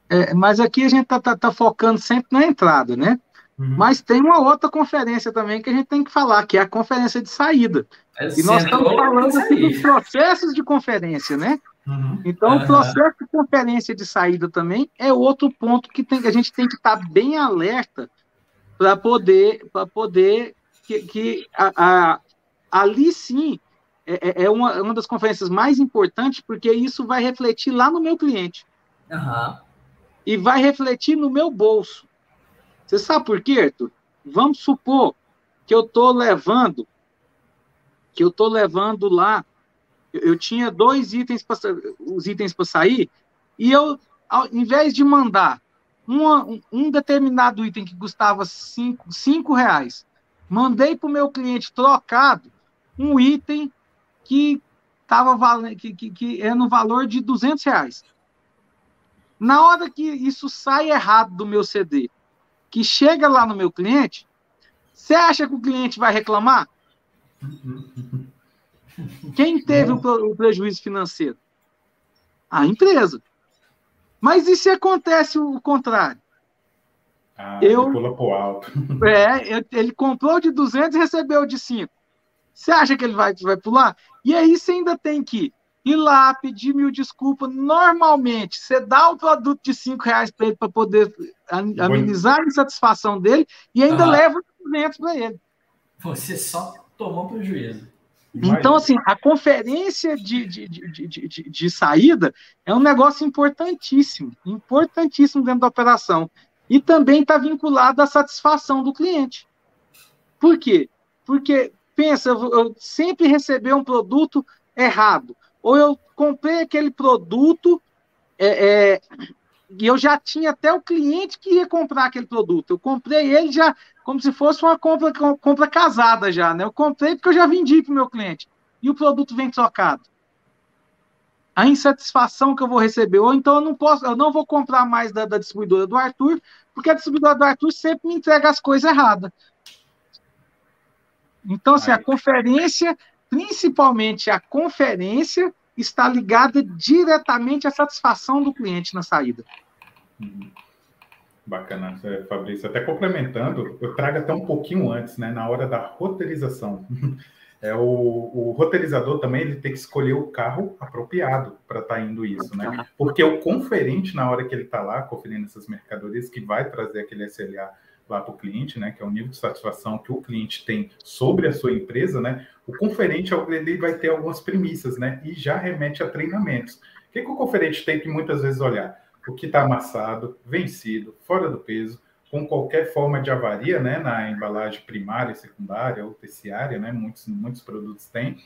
É, mas aqui a gente está tá, tá focando sempre na entrada, né? Uhum. Mas tem uma outra conferência também que a gente tem que falar, que é a conferência de saída. É e nós estamos falando aqui dos processos de conferência, né? Uhum. Então, uhum. o processo de conferência de saída também é outro ponto que, tem, que a gente tem que estar bem alerta para poder, para poder que, que a, a, ali sim é, é, é uma, uma das conferências mais importantes, porque isso vai refletir lá no meu cliente. Uhum. E vai refletir no meu bolso. Você sabe por quê, Arthur? Vamos supor que eu estou levando, que eu estou levando lá, eu, eu, tinha dois itens, pra, os itens para sair, e eu, ao invés de mandar uma, um determinado item que custava cinco, cinco reais, mandei para o meu cliente trocado um item que estava valendo, que, que, que é no valor de 200 reais. Na hora que isso sai errado do meu CD, que chega lá no meu cliente, você acha que o cliente vai reclamar? Quem teve o, o prejuízo financeiro? A empresa. Mas e se acontece o contrário? Ah, eu, ele pula pro alto. É, ele comprou de 200 e recebeu de 5. Você acha que ele vai, vai pular? E aí você ainda tem que ir lá, pedir mil desculpas. Normalmente, você dá o produto de 5 reais para ele para poder amenizar a insatisfação dele e ainda ah. leva 200 para ele. Você só tomou prejuízo. Então, assim, a conferência de, de, de, de, saída é um negócio importantíssimo, importantíssimo dentro da operação. E também está vinculado à satisfação do cliente. Por quê? Porque, pensa, eu sempre receber um produto errado, ou eu comprei aquele produto é, é, e eu já tinha até o cliente que ia comprar aquele produto. Eu comprei ele já como se fosse uma compra, compra casada já, né? Eu comprei porque eu já vendi para o meu cliente. E o produto vem trocado. A insatisfação que eu vou receber, ou então eu não posso, eu não vou comprar mais da, da distribuidora do Arthur, porque a distribuidora do Arthur sempre me entrega as coisas erradas. Então, assim, a conferência, principalmente a conferência, está ligada diretamente à satisfação do cliente na saída. Bacana, é, Fabrício. Até complementando, eu trago até um pouquinho antes, né, na hora da roteirização. É, o, o roteirizador também ele tem que escolher o carro apropriado para estar tá indo isso, né? Porque o conferente, na hora que ele está lá conferindo essas mercadorias, que vai trazer aquele SLA lá para o cliente, né? Que é o nível de satisfação que o cliente tem sobre a sua empresa, né? O conferente ele vai ter algumas premissas, né? E já remete a treinamentos. O que, que o conferente tem que muitas vezes olhar? o que está amassado, vencido, fora do peso, com qualquer forma de avaria, né, na embalagem primária, secundária ou terciária, né, muitos, muitos produtos têm,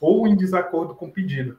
ou em desacordo com o pedido.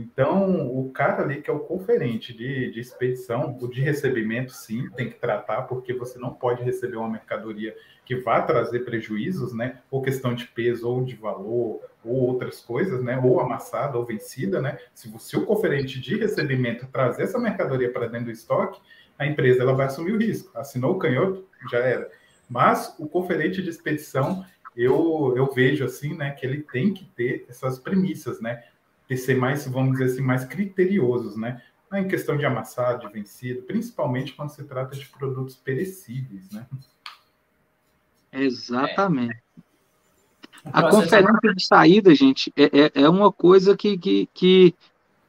Então, o cara ali que é o conferente de, de expedição, o de recebimento, sim, tem que tratar, porque você não pode receber uma mercadoria que vá trazer prejuízos, né? Ou questão de peso, ou de valor, ou outras coisas, né? Ou amassada ou vencida, né? Se você o conferente de recebimento trazer essa mercadoria para dentro do estoque, a empresa ela vai assumir o risco. Assinou o canhoto, já era. Mas o conferente de expedição, eu, eu vejo assim, né? Que ele tem que ter essas premissas, né? De ser mais, vamos dizer assim, mais criteriosos, né? Em questão de amassado, de vencido, principalmente quando se trata de produtos perecíveis, né? Exatamente. É. A conferência de saída, gente, é, é, é uma coisa que, que, que,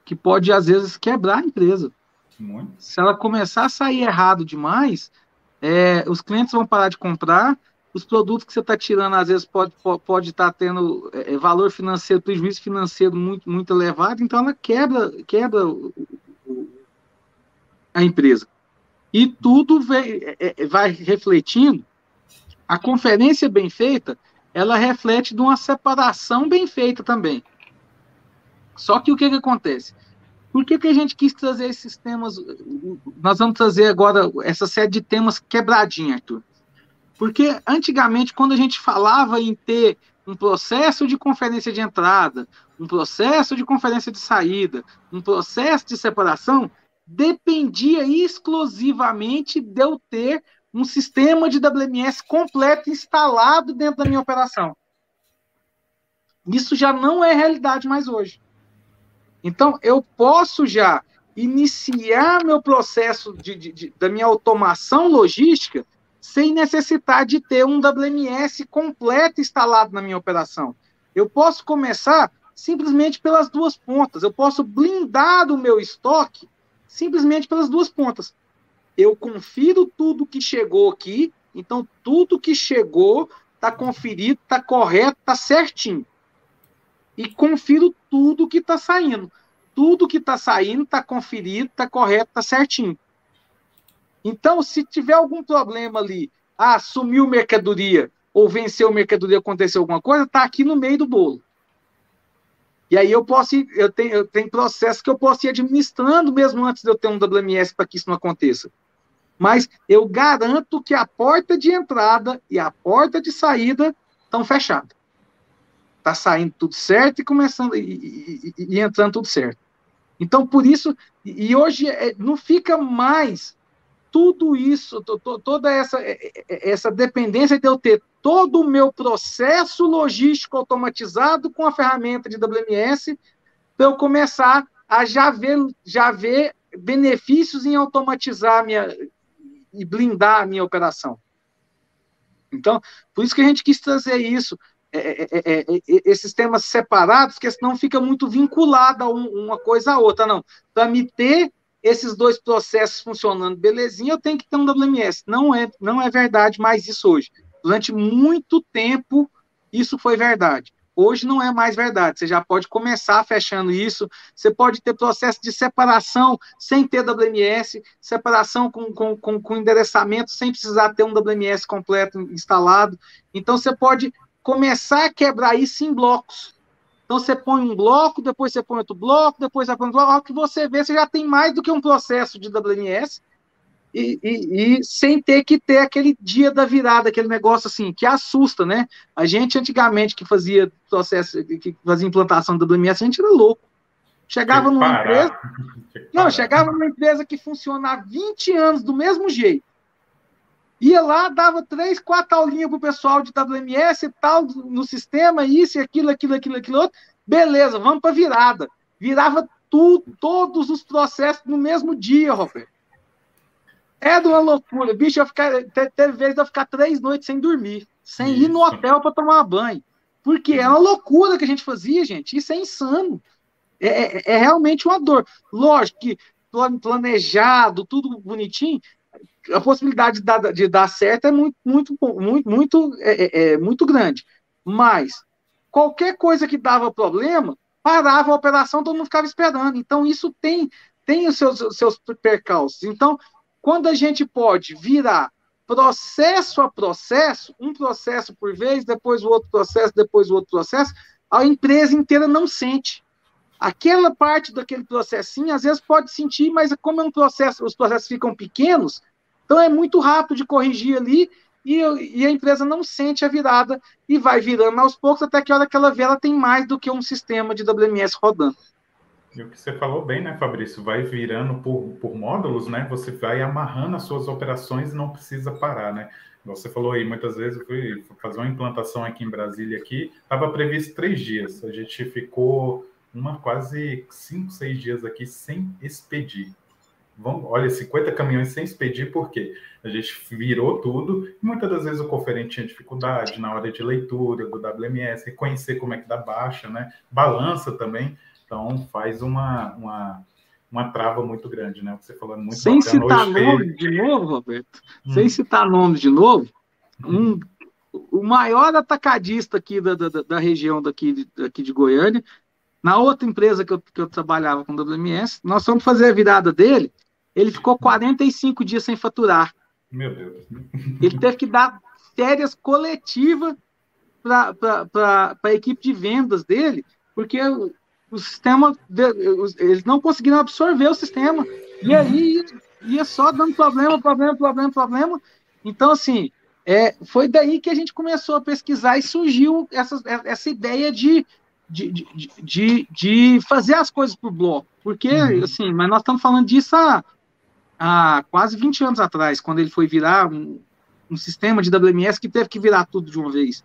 que, pode, às vezes, quebrar a empresa. Muito. Se ela começar a sair errado demais, é, os clientes vão parar de comprar, os produtos que você está tirando, às vezes, pode estar pode tá tendo é, valor financeiro, prejuízo financeiro muito, muito elevado, então ela quebra, quebra a empresa. E tudo vem, é, é, vai refletindo. A conferência bem feita, ela reflete de uma separação bem feita também. Só que o que, que acontece? Por que, que a gente quis trazer esses temas? Nós vamos trazer agora essa série de temas quebradinha, Arthur. Porque antigamente, quando a gente falava em ter um processo de conferência de entrada, um processo de conferência de saída, um processo de separação, dependia exclusivamente de eu ter um sistema de WMS completo instalado dentro da minha operação. Isso já não é realidade mais hoje. Então, eu posso já iniciar meu processo de, de, de, da minha automação logística sem necessitar de ter um WMS completo instalado na minha operação. Eu posso começar simplesmente pelas duas pontas. Eu posso blindar o meu estoque simplesmente pelas duas pontas. Eu confiro tudo que chegou aqui, então tudo que chegou está conferido, está correto, está certinho. E confiro tudo que está saindo. Tudo que está saindo está conferido, está correto, está certinho. Então, se tiver algum problema ali, ah, sumiu mercadoria, ou venceu mercadoria, aconteceu alguma coisa, está aqui no meio do bolo. E aí eu posso, ir, eu tenho, eu tenho processos que eu posso ir administrando mesmo antes de eu ter um WMS para que isso não aconteça. Mas eu garanto que a porta de entrada e a porta de saída estão fechadas. Está saindo tudo certo e começando e, e, e, entrando tudo certo. Então, por isso, e hoje é, não fica mais tudo isso, toda essa, é, é, essa dependência de eu ter todo o meu processo logístico automatizado com a ferramenta de WMS, para eu começar a já ver, já ver benefícios em automatizar minha, e blindar a minha operação. Então, por isso que a gente quis trazer isso, é, é, é, esses temas separados, porque senão fica muito vinculado a um, uma coisa a outra. Não, para me ter esses dois processos funcionando belezinha, eu tenho que ter um WMS. Não é, não é verdade mais isso hoje. Durante muito tempo, isso foi verdade. Hoje não é mais verdade. Você já pode começar fechando isso. Você pode ter processo de separação sem ter WMS, separação com, com, com, com endereçamento sem precisar ter um WMS completo instalado. Então, você pode começar a quebrar isso em blocos. Então você põe um bloco, depois você põe outro bloco, depois você põe outro bloco, que você vê, você já tem mais do que um processo de WMS, e, e, e, sem ter que ter aquele dia da virada, aquele negócio assim, que assusta, né? A gente antigamente que fazia processo, que fazia implantação do WMS, a gente era louco. Chegava numa empresa. Não, chegava numa empresa que funciona há 20 anos do mesmo jeito. Ia lá, dava três, quatro aulinhas pro pessoal de WMS e tal, no sistema, isso e aquilo, aquilo, aquilo, aquilo outro. Beleza, vamos para virada. Virava tudo, todos os processos no mesmo dia, Roberto. É de uma loucura. Bicho, eu ficar, teve vezes eu ficar três noites sem dormir, sem Isso. ir no hotel para tomar banho. Porque é uma loucura que a gente fazia, gente. Isso é insano. É, é, é realmente uma dor. Lógico que planejado, tudo bonitinho, a possibilidade de dar, de dar certo é muito, muito, muito, muito, é, é, é, muito grande. Mas qualquer coisa que dava problema, parava a operação, todo mundo ficava esperando. Então, isso tem, tem os seus, seus percalços. Então, quando a gente pode virar processo a processo, um processo por vez, depois o outro processo, depois o outro processo, a empresa inteira não sente. Aquela parte daquele processinho, às vezes pode sentir, mas como é um processo, os processos ficam pequenos, então é muito rápido de corrigir ali e, e, a empresa não sente a virada e vai virando aos poucos até que a hora que ela vê, ela tem mais do que um sistema de WMS rodando. E o que você falou bem, né, Fabrício? Vai virando por, por módulos, né? Você vai amarrando as suas operações e não precisa parar, né? Você falou aí, muitas vezes eu fui fazer uma implantação aqui em Brasília, aqui, estava previsto três dias. A gente ficou uma quase cinco, seis dias aqui sem expedir vamos, olha, 50 caminhões sem expedir, por quê? A gente virou tudo, e muitas das vezes o conferente tinha dificuldade na hora de leitura do WMS, reconhecer como é que dá baixa, né? Balança também, então faz uma, uma, uma trava muito grande, né? Você falando muito Sem citar nomes de novo, Roberto, hum. sem citar nomes de novo, um, o maior atacadista aqui da, da, da região daqui, daqui de Goiânia, na outra empresa que eu, que eu trabalhava com WMS, nós fomos fazer a virada dele, ele ficou 45 dias sem faturar. Meu Deus. Ele teve que dar férias coletivas para a equipe de vendas dele, porque o sistema, eles não conseguiram absorver o sistema. E aí ia só dando problema, problema, problema, problema. Então, assim, é, foi daí que a gente começou a pesquisar e surgiu essa, essa ideia de, de, de, de, de fazer as coisas por bloco. Porque, uhum. assim, mas nós estamos falando disso há há quase 20 anos atrás, quando ele foi virar um, um sistema de WMS que teve que virar tudo de uma vez.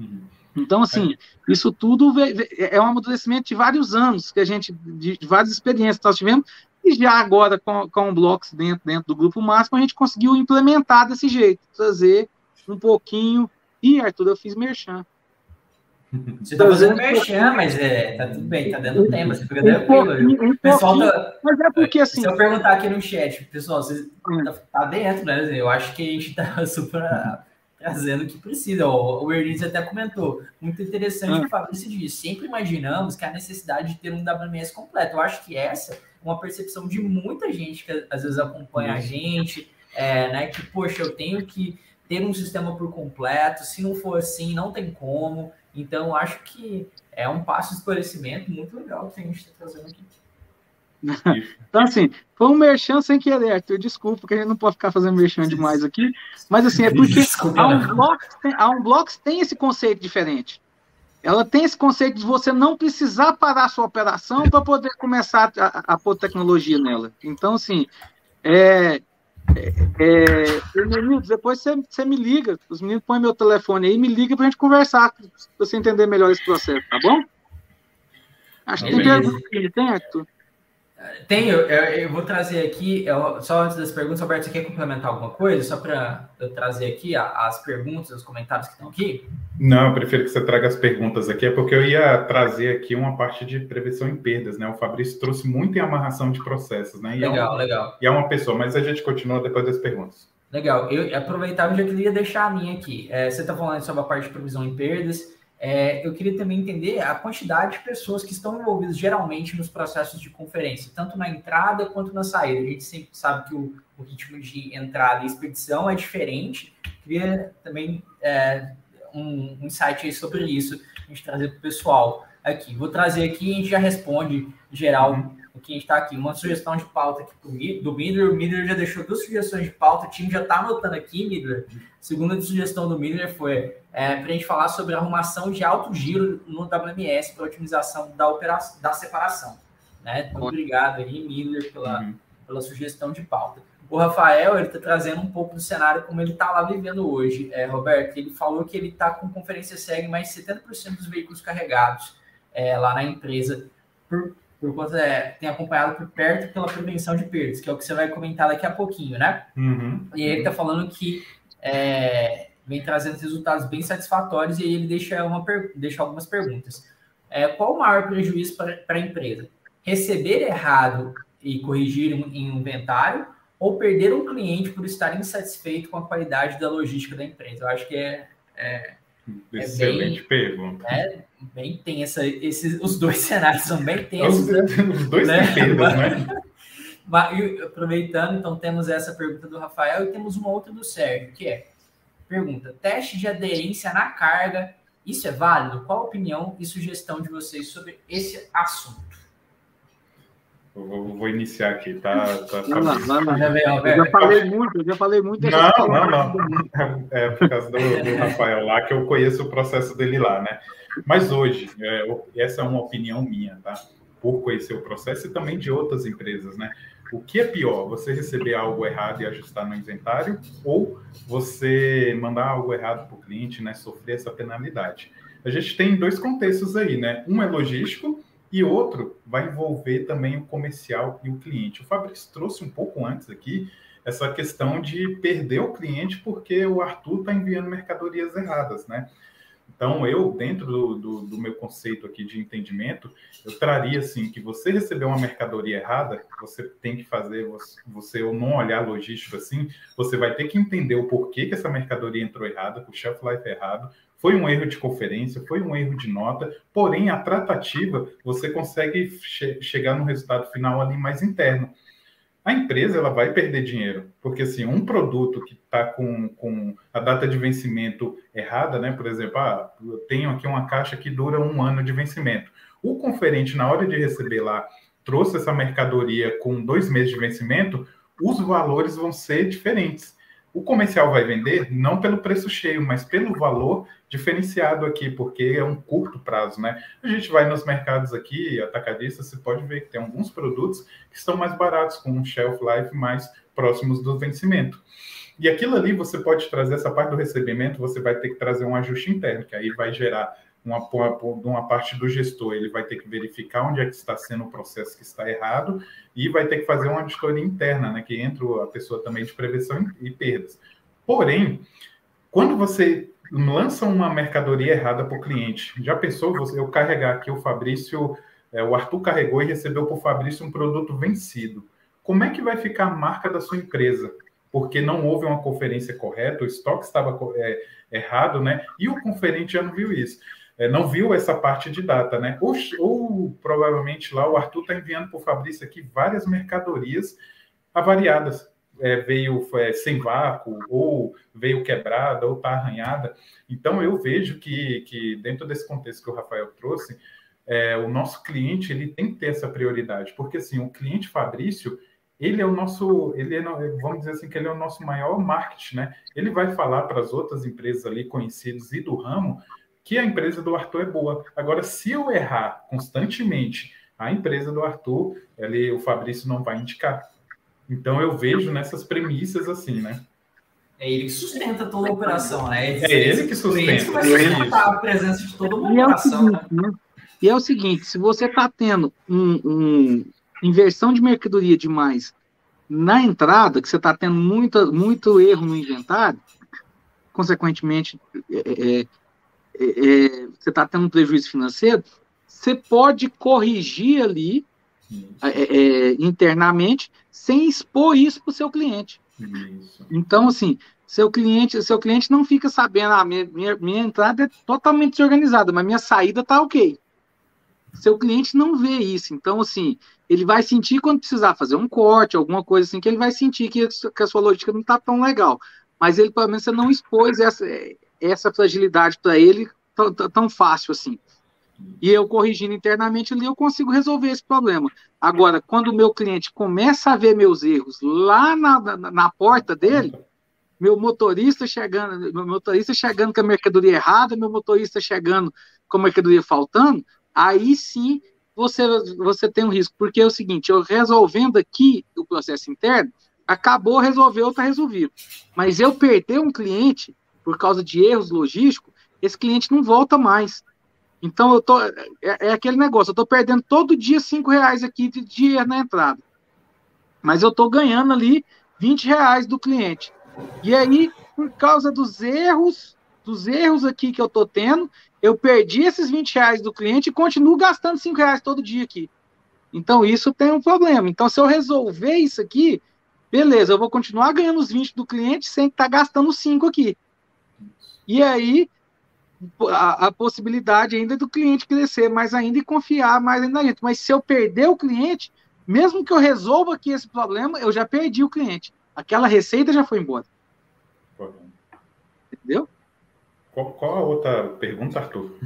Uhum. Então, assim, é. isso tudo é um amadurecimento de vários anos, que a gente, de, várias experiências que nós tivemos, e já agora com, com o Blocks dentro, dentro do grupo máximo, a gente conseguiu implementar desse jeito, trazer um pouquinho. Ih, Arthur, eu fiz merchan. Você está fazendo merchan, mas é, tá tudo bem, tá dando tempo, você fica tranquilo. Um pessoal tá, mas é porque assim. Se eu perguntar aqui no chat, pessoal, você tá, tá dentro, né? Eu acho que a gente tá super trazendo o que precisa. O, o Ernest até comentou, muito interessante o Fabrício disse. Sempre imaginamos que a necessidade de ter um WMS completo. Eu acho que essa é uma percepção de muita gente que às vezes acompanha a gente, é, né? Que, poxa, eu tenho que ter um sistema por completo, se não for assim, não tem como. Então, acho que é um passo de esclarecimento muito legal que a gente está trazendo aqui. então, assim, foi um merchan sem querer, Arthur. Desculpa, porque a gente não pode ficar fazendo merchan demais aqui. Mas, assim, é porque a Unblocks tem, a Unblocks tem esse conceito diferente. Ela tem esse conceito de você não precisar parar a sua operação para poder começar a, a, a pôr tecnologia nela. Então, assim, é, é, é, depois você, você me liga, os meninos põem meu telefone aí, me liga para a gente conversar, para você entender melhor esse processo, tá bom? Acho que tem pergunta aqui, tem, Arthur? Tenho, eu, eu, vou trazer aqui, eu, só antes das perguntas, Roberto, você quer complementar alguma coisa? Só para eu trazer aqui as perguntas, os comentários que estão aqui? Não, eu prefiro que você traga as perguntas aqui, é porque eu ia trazer aqui uma parte de prevenção em perdas, né? O Fabrício trouxe muito em amarração de processos, né? E legal, é legal. E é uma pessoa, mas a gente continua depois das perguntas. Legal, eu aproveitava e já queria deixar a minha aqui. É, você está falando sobre a parte de previsão em perdas. É, eu queria também entender a quantidade de pessoas que estão envolvidas geralmente nos processos de conferência, tanto na entrada quanto na saída. A gente sempre sabe que o, o ritmo de entrada e expedição é diferente. Queria também é, um, um sobre isso, a gente trazer para o pessoal aqui. Vou trazer aqui e a gente já responde geral uhum que está aqui, uma sugestão de pauta aqui do Midler. O Midler já deixou duas sugestões de pauta, o time já está anotando aqui, Midler. A segunda sugestão do Midler foi é, para a gente falar sobre arrumação de alto giro no WMS para otimização da, operação, da separação. Né? Então, obrigado aí, Midler, pela, uhum. pela sugestão de pauta. O Rafael, ele está trazendo um pouco do cenário como ele está lá vivendo hoje. É, Roberto, ele falou que ele está com conferência segue mais 70% dos veículos carregados é, lá na empresa por por conta é, tem acompanhado por perto pela prevenção de perdas, que é o que você vai comentar daqui a pouquinho, né? Uhum. E ele está falando que é, vem trazendo resultados bem satisfatórios e aí ele deixa, uma, deixa algumas perguntas. É, qual o maior prejuízo para a empresa? Receber errado e corrigir em um inventário ou perder um cliente por estar insatisfeito com a qualidade da logística da empresa? Eu acho que é, é Excelente é bem, pergunta. É bem tensa. Esses, os dois cenários são bem tensos. Os, os dois né? perdas, né? Mas, aproveitando, então, temos essa pergunta do Rafael e temos uma outra do Sérgio, que é: pergunta, teste de aderência na carga, isso é válido? Qual a opinião e sugestão de vocês sobre esse assunto? Vou, vou, iniciar aqui, tá? tá, tá lá, Eu já falei muito, eu já falei muito. Não, não, não. É por causa do, do, Rafael lá, que eu conheço o processo dele lá, né? Mas hoje, é, essa é uma opinião minha, tá? Por conhecer o processo e também de outras empresas, né? O que é pior, você receber algo errado e ajustar no inventário, ou você mandar algo errado para o cliente, né? Sofrer essa penalidade. A gente tem dois contextos aí, né? Um é logístico e outro vai envolver também o comercial e o cliente. O Fabrício trouxe um pouco antes aqui essa questão de perder o cliente porque o Arthur está enviando mercadorias erradas, né? Então, eu, dentro do, do, do, meu conceito aqui de entendimento, eu traria assim que você receber uma mercadoria errada, você tem que fazer, você, você ou não olhar logístico assim, você vai ter que entender o porquê que essa mercadoria entrou errada, o shelf life errado, foi um erro de conferência, foi um erro de nota, porém a tratativa você consegue che chegar no resultado final ali mais interno. A empresa ela vai perder dinheiro, porque assim, um produto que está com, com a data de vencimento errada, né? Por exemplo, ah, eu tenho aqui uma caixa que dura um ano de vencimento. O conferente, na hora de receber lá, trouxe essa mercadoria com dois meses de vencimento, os valores vão ser diferentes. O comercial vai vender não pelo preço cheio, mas pelo valor diferenciado aqui, porque é um curto prazo, né? A gente vai nos mercados aqui, atacadista, você pode ver que tem alguns produtos que estão mais baratos, com um shelf life mais próximos do vencimento. E aquilo ali você pode trazer essa parte do recebimento, você vai ter que trazer um ajuste interno, que aí vai gerar uma, uma parte do gestor, ele vai ter que verificar onde é que está sendo o processo que está errado e vai ter que fazer uma auditoria interna, né, que entra a pessoa também de prevenção e perdas. Porém, quando você lança uma mercadoria errada para o cliente, já pensou você, eu carregar aqui o Fabrício, é, o Arthur carregou e recebeu para o Fabrício um produto vencido. Como é que vai ficar a marca da sua empresa? Porque não houve uma conferência correta, o estoque estava é, errado, né? E o conferente já não viu isso é, não viu essa parte de data, né? Ou, ou provavelmente lá o Arthur está enviando para o Fabrício aqui várias mercadorias avariadas. É, veio é, sem vácuo, ou veio quebrada, ou está arranhada. Então, eu vejo que, que, dentro desse contexto que o Rafael trouxe, é, o nosso cliente ele tem que ter essa prioridade, porque assim, o cliente Fabrício, ele é o nosso, ele é, vamos dizer assim, que ele é o nosso maior marketing, né? Ele vai falar para as outras empresas ali conhecidas e do ramo que a empresa do Arthur é boa. Agora, se eu errar constantemente a empresa do Arthur, ele, o Fabrício não vai indicar. Então eu vejo nessas premissas assim, né? É ele que sustenta toda a operação, né? É, é ele que sustenta. Ele vai sustentar a presença de toda uma e operação. É né? E é o seguinte, se você está tendo um, um, inversão de mercadoria demais na entrada, que você está tendo muita, muito erro no inventário, consequentemente, é, é, é, é, você está tendo um prejuízo financeiro, você pode corrigir ali é, é, internamente sem expor isso para o seu cliente. Isso. Então, assim, seu cliente, seu cliente não fica sabendo, ah, minha, minha, minha entrada é totalmente desorganizada, mas minha saída está ok. Seu cliente não vê isso. Então, assim, ele vai sentir quando precisar fazer um corte, alguma coisa assim, que ele vai sentir que, que a sua logística não está tão legal. Mas ele, pelo menos, você não expôs essa, essa fragilidade para ele tão, tão fácil assim. E eu corrigindo internamente ali, eu consigo resolver esse problema. Agora, quando o meu cliente começa a ver meus erros lá na, na, na porta dele, meu motorista chegando, meu motorista chegando com a mercadoria errada, meu motorista chegando com a mercadoria faltando, aí sim você, você tem um risco. Porque é o seguinte, eu resolvendo aqui o processo interno, acabou, resolveu, está resolvido. Mas eu perder um cliente por causa de erros logísticos, esse cliente não volta mais. Então eu tô é, é aquele negócio, eu tô perdendo todo dia cinco reais aqui de dia na entrada, mas eu tô ganhando ali 20 reais do cliente. E aí, por causa dos erros, dos erros aqui que eu tô tendo, eu perdi esses 20 reais do cliente e continuo gastando cinco reais todo dia aqui. Então isso tem um problema. Então se eu resolver isso aqui, beleza, eu vou continuar ganhando os 20 do cliente sem estar tá gastando cinco aqui. E aí a, a, possibilidade ainda do cliente crescer mais ainda e confiar mais ainda na gente. Mas se eu perder o cliente, mesmo que eu resolva aqui esse problema, eu já perdi o cliente. Aquela receita já foi embora. Entendeu? Qual, qual a outra pergunta, Arthur?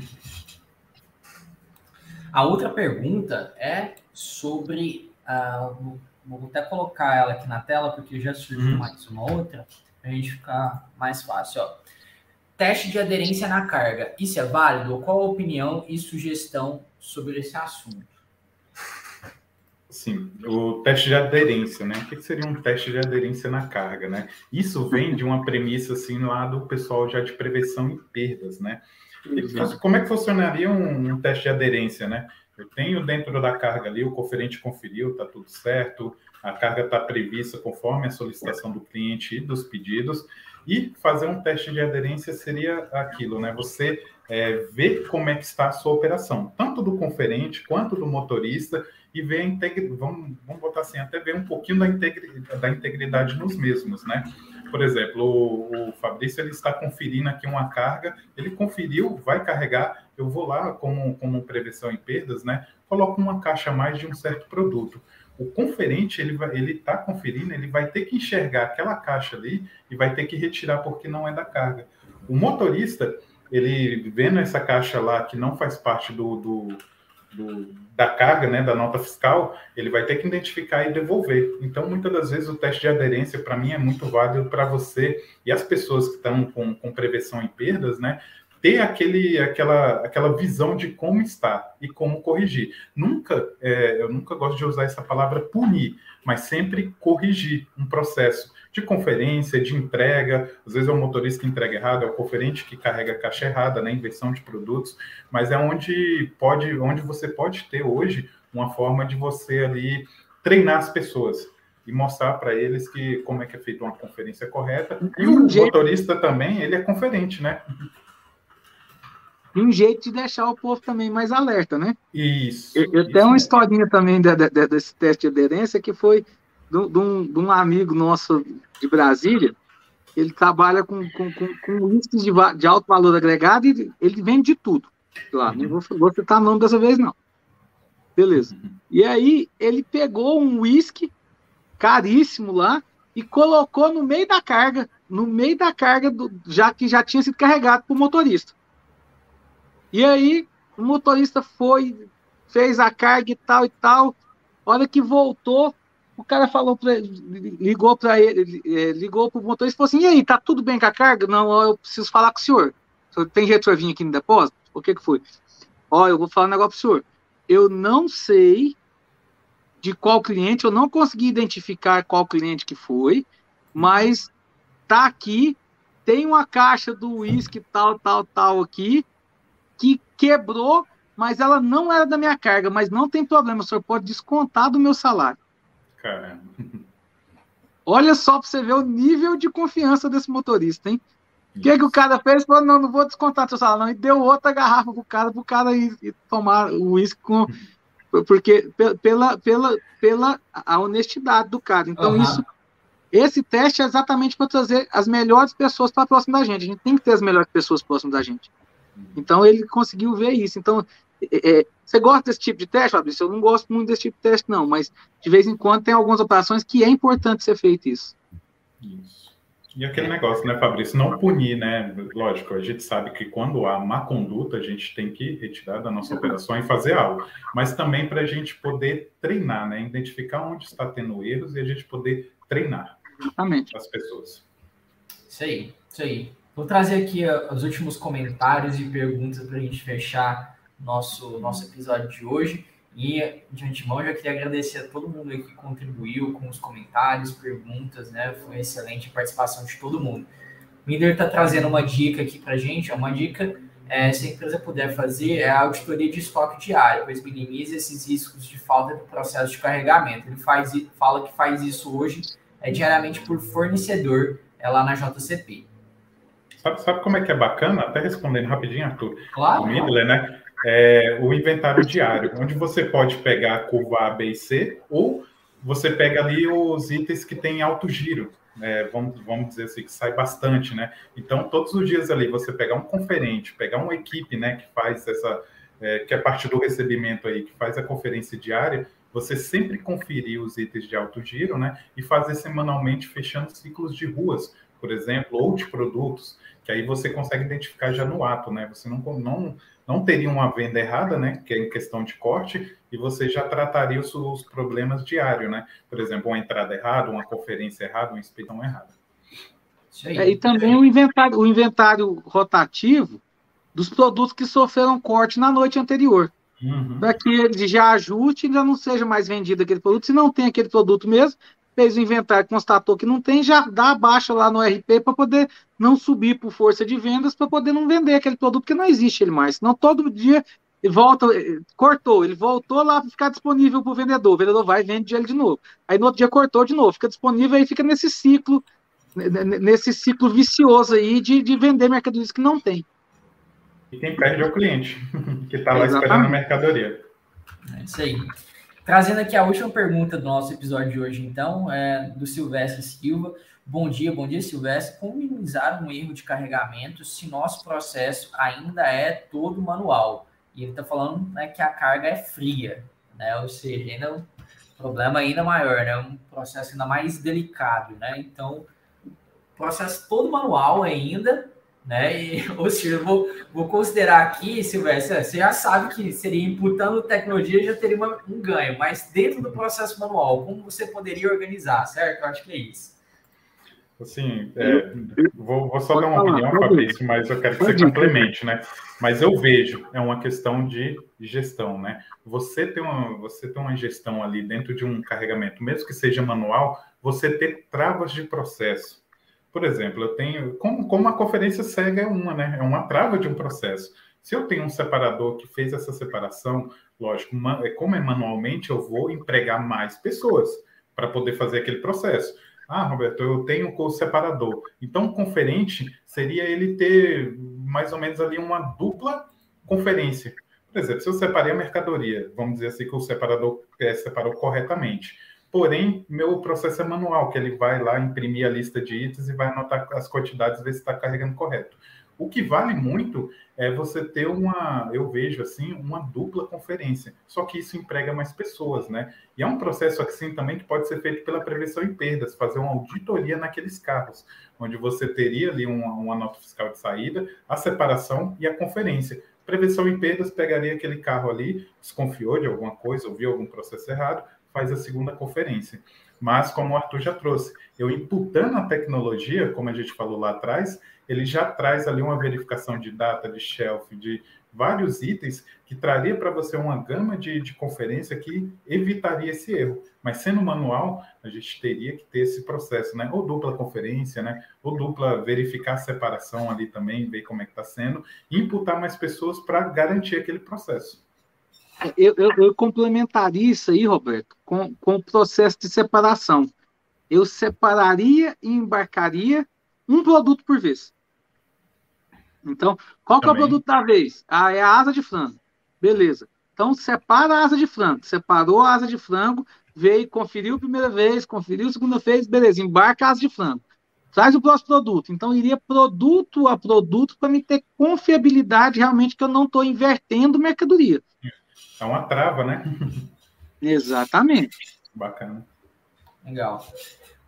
A outra pergunta é sobre. Uh, vou até colocar ela aqui na tela, porque já surgiu hum. mais uma outra, para a gente ficar mais fácil. Ó. Teste de aderência na carga. Isso é válido? Qual a opinião e sugestão sobre esse assunto? Sim, o teste de aderência, né? O que seria um teste de aderência na carga, né? Isso vem de uma premissa, assim, lá do pessoal já de prevenção e perdas, né? Como é que funcionaria um, um teste de aderência, né? Eu tenho dentro da carga ali, o conferente conferiu, tá tudo certo, a carga está prevista conforme a solicitação do cliente e dos pedidos, e fazer um teste de aderência seria aquilo, né? Você é, ver como é que está a sua operação, tanto do conferente quanto do motorista, e ver a integridade, vamos, vamos botar assim, até ver um pouquinho da, integridade, da integridade nos mesmos, né? Por exemplo, o, o Fabrício ele está conferindo aqui uma carga, ele conferiu, vai carregar, eu vou lá como, como prevenção em perdas, né? Coloco uma caixa a mais de um certo produto o conferente ele vai, ele está conferindo, ele vai ter que enxergar aquela caixa ali e vai ter que retirar porque não é da carga. O motorista, ele vendo essa caixa lá que não faz parte do, do, do, da carga, né, da nota fiscal, ele vai ter que identificar e devolver. Então, muitas das vezes o teste de aderência para mim é muito válido para você e as pessoas que estão com, com prevenção em perdas, né, ter aquele, aquela, aquela visão de como está e como corrigir. Nunca, é, eu nunca gosto de usar essa palavra punir, mas sempre corrigir um processo de conferência, de entrega. Às vezes é o motorista que entrega errado, é o conferente que carrega a caixa errada, né? Inversão de produtos, mas é onde pode, onde você pode ter hoje uma forma de você ali treinar as pessoas e mostrar para eles que como é que é feita uma conferência correta. E o motorista também, ele é conferente, né? E um jeito de deixar o povo também mais alerta, né? Isso. Eu, eu isso tenho uma historinha também de, de, desse teste de aderência que foi de, um, de, um, amigo nosso de Brasília. Ele trabalha com, com, com, com de, de, alto valor agregado e ele vende de tudo. Lá, uhum. não vou, vou citar nome dessa vez, não. Beleza. Uhum. E aí ele pegou um uísque caríssimo lá e colocou no meio da carga, no meio da carga, do, já que já tinha sido carregado para o motorista. E aí, o motorista foi, fez a carga e tal e tal. Hora que voltou, o cara falou para ligou para ele, é, ligou para o motorista e falou assim: e aí, tá tudo bem com a carga? Não, eu preciso falar com o senhor. Tem jeito de vir aqui no depósito? O que que foi? Ó, eu vou falar um negócio pro senhor. Eu não sei de qual cliente, eu não consegui identificar qual cliente que foi, mas tá aqui, tem uma caixa do uísque tal, tal, tal aqui, que quebrou, mas ela não era da minha carga, mas não tem problema, o senhor pode descontar do meu salário. Caramba. Olha só para você ver o nível de confiança desse motorista, hein? O que, que o cara fez? Falou, não, não vou descontar seu salário, não. E deu outra garrafa pro cara, pro cara ir, ir tomar o uísque com. Porque pela, pela, pela a honestidade do cara. Então, uhum. isso. Esse teste é exatamente para trazer as melhores pessoas para próximo da gente. A gente tem que ter as melhores pessoas próximo da gente. Então ele conseguiu ver isso. Então, é, é, você gosta desse tipo de teste, Fabrício? Eu não gosto muito desse tipo de teste, não, mas de vez em quando tem algumas operações que é importante ser feito isso. Isso. E aquele negócio, né, Fabrício? Não punir, né? Lógico, a gente sabe que quando há má conduta, a gente tem que retirar da nossa operação e fazer algo. Mas também para a gente poder treinar, né? Identificar onde está tendo erros e a gente poder treinar Exatamente. as pessoas. Isso aí, isso aí. Vou trazer aqui os últimos comentários e perguntas para a gente fechar nosso, nosso episódio de hoje. E de antemão já queria agradecer a todo mundo que contribuiu com os comentários, perguntas, né? Foi excelente a participação de todo mundo. O Minder está trazendo uma dica aqui para a gente, é uma dica, é, se a empresa puder fazer, é a auditoria de estoque diário, pois minimiza esses riscos de falta de processo de carregamento. Ele faz, fala que faz isso hoje é, diariamente por fornecedor é lá na JCP. Sabe, sabe como é que é bacana? Até respondendo rapidinho, Arthur. Claro. O Midler, né? É, o inventário diário, onde você pode pegar a curva A, B e C, ou você pega ali os itens que têm alto giro, né? vamos, vamos dizer assim, que sai bastante, né? Então, todos os dias ali, você pegar um conferente, pegar uma equipe, né, que faz essa, é, que é parte do recebimento aí, que faz a conferência diária, você sempre conferir os itens de alto giro, né, e fazer semanalmente fechando ciclos de ruas, por exemplo, ou de produtos, que aí você consegue identificar já no ato, né? Você não, não, não teria uma venda errada, né? Que é em questão de corte, e você já trataria os, os problemas diários, né? Por exemplo, uma entrada errada, uma conferência errada, uma inspeção errada. É, e também o inventário, o inventário rotativo dos produtos que sofreram corte na noite anterior. Uhum. Para que ele já ajuste e já não seja mais vendido aquele produto. Se não tem aquele produto mesmo, fez o inventário, constatou que não tem, já dá a baixa lá no RP para poder não subir por força de vendas, para poder não vender aquele produto, que não existe ele mais. Senão todo dia ele volta, cortou, ele voltou lá para ficar disponível para o vendedor. O vendedor vai e vende ele de novo. Aí no outro dia cortou de novo, fica disponível, aí fica nesse ciclo, nesse ciclo vicioso aí de, de vender mercadorias que não tem. E quem perde é o cliente, que está lá Exatamente. esperando a mercadoria. É isso aí. Trazendo aqui a última pergunta do nosso episódio de hoje, então, é do Silvestre Silva. Bom dia, bom dia, Silvestre. Como minimizar um erro de carregamento se nosso processo ainda é todo manual? E ele está falando né, que a carga é fria, né? Ou seja, ainda é um problema ainda maior, né? Um processo ainda mais delicado, né? Então, processo todo manual ainda, né? E, ou seja, eu vou, vou considerar aqui, Silvestre, você já sabe que seria imputando tecnologia já teria uma, um ganho, mas dentro do processo manual, como você poderia organizar, certo? Eu acho que é isso. Assim, é, vou, vou, só dar uma opinião, Fabrício, mas eu quero que você complemente, né? Mas eu vejo, é uma questão de gestão, né? Você tem uma, você tem uma gestão ali dentro de um carregamento, mesmo que seja manual, você ter travas de processo. Por exemplo, eu tenho, como, como a conferência cega é uma, né? É uma trava de um processo. Se eu tenho um separador que fez essa separação, lógico, é, como é manualmente, eu vou empregar mais pessoas para poder fazer aquele processo. Ah, Roberto, eu tenho o separador. Então, conferente seria ele ter mais ou menos ali uma dupla conferência. Por exemplo, se eu separei a mercadoria, vamos dizer assim que o separador é, separou corretamente. Porém, meu processo é manual, que ele vai lá imprimir a lista de itens e vai anotar as quantidades, ver se está carregando correto. O que vale muito é você ter uma, eu vejo assim, uma dupla conferência. Só que isso emprega mais pessoas, né? E é um processo assim também que pode ser feito pela prevenção em perdas, fazer uma auditoria naqueles carros, onde você teria ali uma, uma nota fiscal de saída, a separação e a conferência. Prevenção em perdas pegaria aquele carro ali, desconfiou de alguma coisa, ouviu algum processo errado, faz a segunda conferência. Mas, como o Arthur já trouxe, eu imputando a tecnologia, como a gente falou lá atrás, ele já traz ali uma verificação de data, de shelf, de vários itens que traria para você uma gama de, de conferência que evitaria esse erro. Mas sendo manual, a gente teria que ter esse processo, né? Ou dupla conferência, né? Ou dupla verificar a separação ali também, ver como é que está sendo, e imputar mais pessoas para garantir aquele processo. Eu, eu, eu, complementaria isso aí, Roberto, com, com o processo de separação. Eu separaria e embarcaria um produto por vez. Então, qual que é o produto da vez? Ah, é a asa de frango. Beleza. Então, separa a asa de frango. Separou a asa de frango, veio, conferiu a primeira vez, conferiu a segunda vez, beleza, embarca a asa de frango. Traz o próximo produto. Então, iria produto a produto para me ter confiabilidade realmente que eu não estou invertendo mercadoria. É uma trava, né? Exatamente. Bacana. Legal.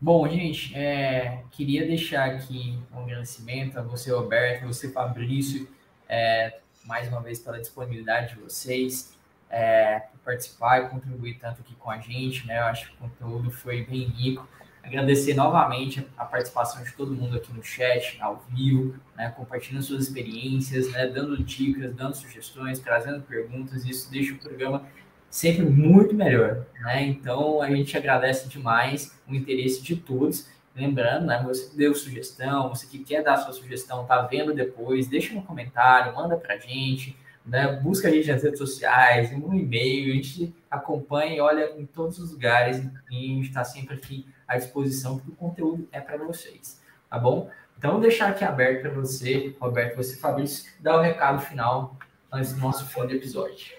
Bom, gente, é, queria deixar aqui um agradecimento a você, Roberto, a você, Fabrício, é, mais uma vez pela disponibilidade de vocês, é, por participar e contribuir tanto aqui com a gente, né? Eu acho que o conteúdo foi bem rico. Agradecer novamente a participação de todo mundo aqui no chat, ao vivo, né, compartilhando suas experiências, né, dando dicas, dando sugestões, trazendo perguntas. Isso deixa o programa sempre muito melhor, né? Então a gente agradece demais o interesse de todos. Lembrando, né, você que deu sugestão, você que quer dar sua sugestão, tá vendo depois, deixa no comentário, manda pra gente, né? Busca a gente nas redes sociais, um e-mail, a gente acompanha e olha em todos os lugares e a gente está sempre aqui à disposição, porque o conteúdo é para vocês, tá bom? Então, deixar aqui aberto para você, Roberto, você, Fabrício, dar o recado final antes do nosso fim do episódio.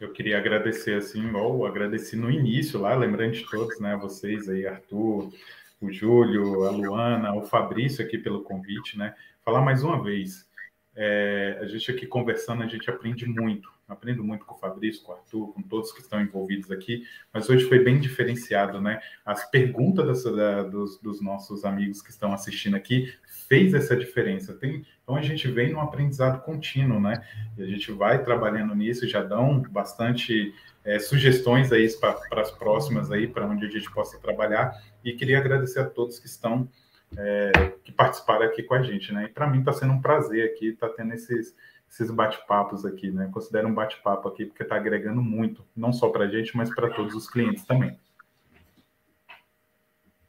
Eu queria agradecer, assim, igual agradeci no início lá, lembrando de todos, né, vocês aí, Arthur, o Júlio, a Luana, o Fabrício aqui pelo convite, né, falar mais uma vez, é, a gente aqui conversando, a gente aprende muito, aprendo muito com o Fabrício, com o Arthur, com todos que estão envolvidos aqui, mas hoje foi bem diferenciado, né? As perguntas dessa, da, dos, dos, nossos amigos que estão assistindo aqui fez essa diferença. Tem, então a gente vem num aprendizado contínuo, né? E a gente vai trabalhando nisso, já dão bastante é, sugestões aí para as próximas aí, para onde a gente possa trabalhar. E queria agradecer a todos que estão é, que participaram aqui com a gente, né? E para mim está sendo um prazer aqui estar tá tendo esses esses bate-papos aqui, né? Considero um bate-papo aqui porque está agregando muito, não só para a gente, mas para todos os clientes também.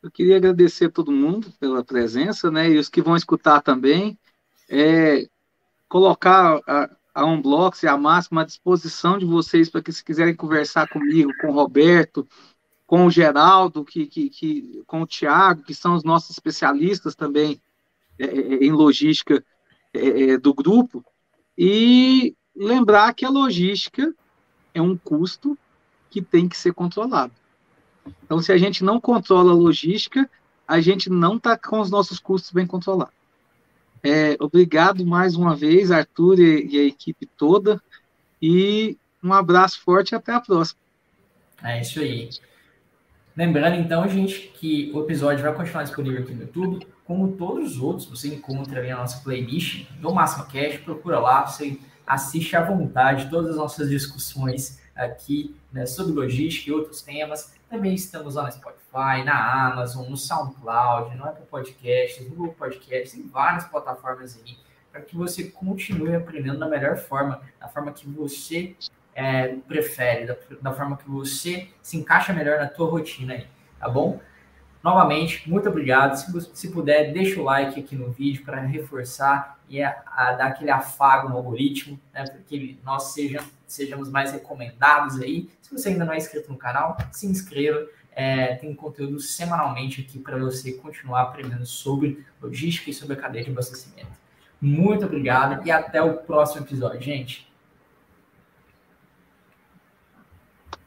Eu queria agradecer a todo mundo pela presença, né? E os que vão escutar também. É, colocar a, a Unblocks e a Máxima à disposição de vocês para que se quiserem conversar comigo, com o Roberto, com o Geraldo, que, que, que, com o Tiago, que são os nossos especialistas também é, é em logística é, é, do grupo, e lembrar que a logística é um custo que tem que ser controlado. Então, se a gente não controla a logística, a gente não está com os nossos custos bem controlados. É, obrigado mais uma vez, Arthur e, e, a equipe toda. E um abraço forte e até a próxima. É isso aí. Lembrando, então, gente, que o episódio vai continuar disponível aqui no YouTube, como todos os outros. Você encontra ali a nossa playlist do Máximo Cash, procura lá, você assiste à vontade todas as nossas discussões aqui né, sobre logística e outros temas. Também estamos lá no Spotify Spotify, na Amazon, no SoundCloud, no Apple Podcasts, no Google Podcasts, em várias plataformas aí, para que você continue aprendendo da melhor forma, da forma que você é, prefere, da, da, forma que você se encaixa melhor na tua rotina aí, tá bom? Novamente, muito obrigado. Se, se puder, deixa o like aqui no vídeo para reforçar e a, a, dar aquele afago no algoritmo, né, para que nós sejam, sejamos mais recomendados aí. Se você ainda não é inscrito no canal, se inscreva. É, tem conteúdo semanalmente aqui para você continuar aprendendo sobre logística e sobre a cadeia de abastecimento. Muito obrigado e até o próximo episódio, gente.